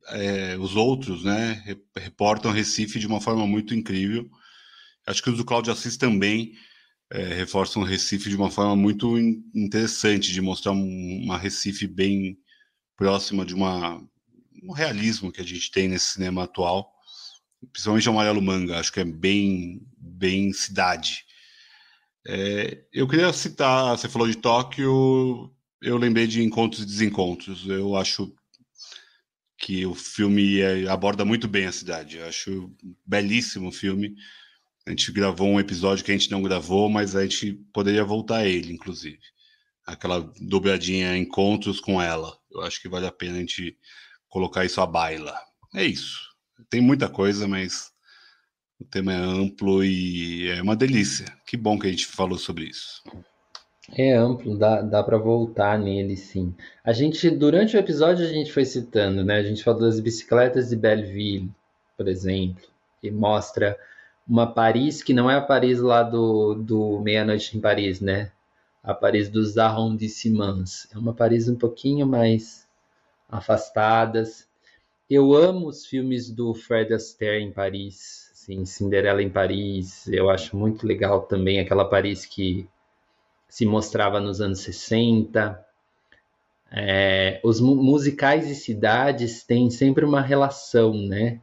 é, os outros, né, reportam Recife de uma forma muito incrível. Acho que os do Cláudio Assis também é, reforçam Recife de uma forma muito interessante, de mostrar um, uma Recife bem próxima de uma, um realismo que a gente tem nesse cinema atual, principalmente o Amarelo Manga, acho que é bem, bem cidade. É, eu queria citar, você falou de Tóquio, eu lembrei de Encontros e Desencontros. Eu acho que o filme é, aborda muito bem a cidade. Eu acho belíssimo o filme. A gente gravou um episódio que a gente não gravou, mas a gente poderia voltar a ele, inclusive. Aquela dobradinha Encontros com ela. Eu acho que vale a pena a gente colocar isso à baila. É isso. Tem muita coisa, mas o tema é amplo e é uma delícia. Que bom que a gente falou sobre isso. É amplo, dá, dá para voltar nele, sim. A gente, durante o episódio, a gente foi citando, né? A gente falou das bicicletas de Belleville, por exemplo, que mostra uma Paris que não é a Paris lá do, do Meia-Noite em Paris, né? A Paris dos arrondissements. É uma Paris um pouquinho mais afastadas. Eu amo os filmes do Fred Astaire em Paris Cinderela em Paris, eu acho muito legal também aquela Paris que se mostrava nos anos 60. É, os mu musicais e cidades têm sempre uma relação, né?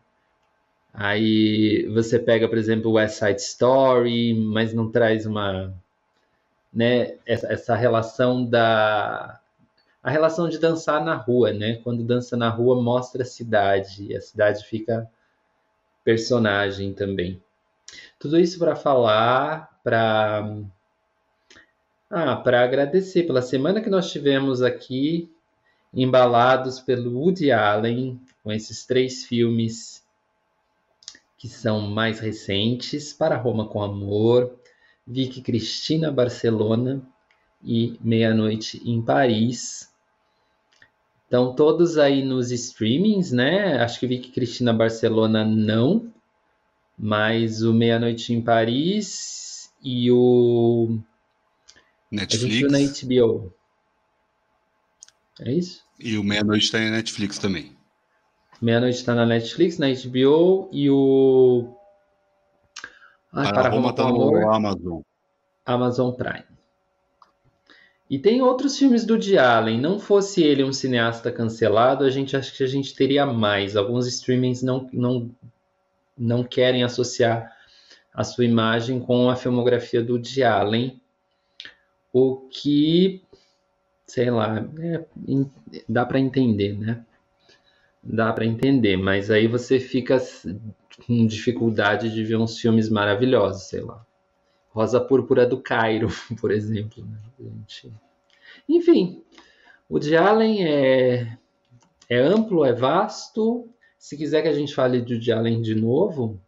Aí você pega, por exemplo, West Side Story, mas não traz uma, né? Essa, essa relação da a relação de dançar na rua, né? Quando dança na rua mostra a cidade, e a cidade fica personagem também. Tudo isso para falar, para ah, para agradecer pela semana que nós tivemos aqui, embalados pelo Woody Allen, com esses três filmes que são mais recentes, Para Roma com Amor, Vicky Cristina Barcelona e Meia-Noite em Paris. Estão todos aí nos streamings, né? Acho que vi que Cristina Barcelona não, mas o Meia Noite em Paris e o Netflix. A gente viu na HBO. É isso? E o Meia Noite está na Netflix também. Meia Noite está na Netflix, na HBO e o ah, para Roma está no Amazon. Amazon Prime. E tem outros filmes do Woody Allen. Não fosse ele um cineasta cancelado, a gente acha que a gente teria mais. Alguns streamings não, não, não querem associar a sua imagem com a filmografia do Woody Allen. O que, sei lá, é, dá para entender, né? Dá para entender, mas aí você fica com dificuldade de ver uns filmes maravilhosos, sei lá. Rosa Púrpura do Cairo, por exemplo. Né? Enfim, o de Allen é, é amplo, é vasto. Se quiser que a gente fale de Woody Allen de novo,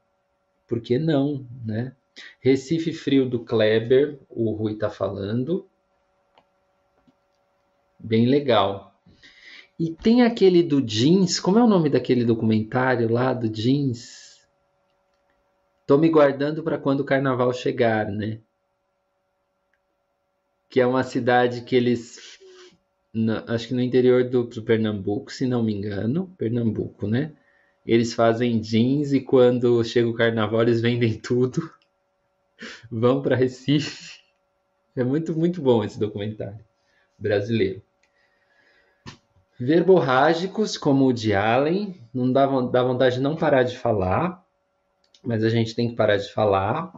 por que não, né? Recife Frio do Kleber, o Rui está falando. Bem legal. E tem aquele do Jeans, como é o nome daquele documentário lá do Jeans? Tô me guardando para quando o carnaval chegar, né? Que é uma cidade que eles. acho que no interior do, do Pernambuco, se não me engano. Pernambuco, né? Eles fazem jeans e quando chega o carnaval eles vendem tudo. Vão para Recife. É muito, muito bom esse documentário brasileiro. Verborrágicos, como o de Allen, não dá, dá vontade de não parar de falar mas a gente tem que parar de falar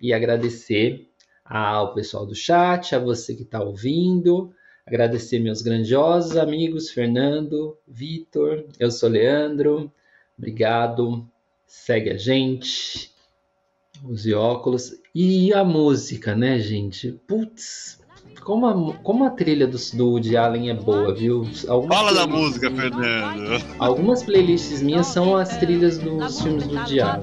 e agradecer ao pessoal do chat, a você que está ouvindo, agradecer meus grandiosos amigos Fernando, Vitor, eu sou Leandro, obrigado, segue a gente, use óculos e a música, né, gente? Putz, como a, como a trilha do, do Woody Allen é boa, viu? Algumas Fala da música, Fernando. Algumas playlists minhas são as trilhas dos filmes do Woody Allen.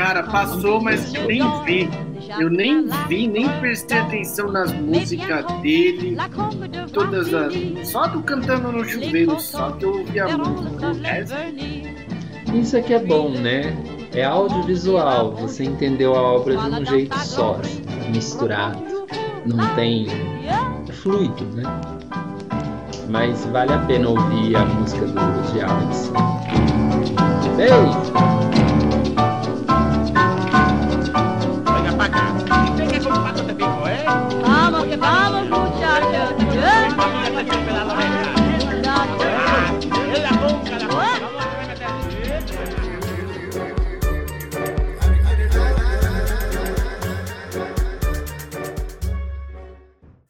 Cara, passou, mas eu nem vi. Eu nem vi, nem prestei atenção nas músicas dele. Todas as. Só do cantando no chuveiro, só que eu ouvi a música. Isso aqui é bom, né? É audiovisual. Você entendeu a obra de um jeito só, misturado. não tem. É fluido, né? Mas vale a pena ouvir a música do, Alex. Ei! Vamos.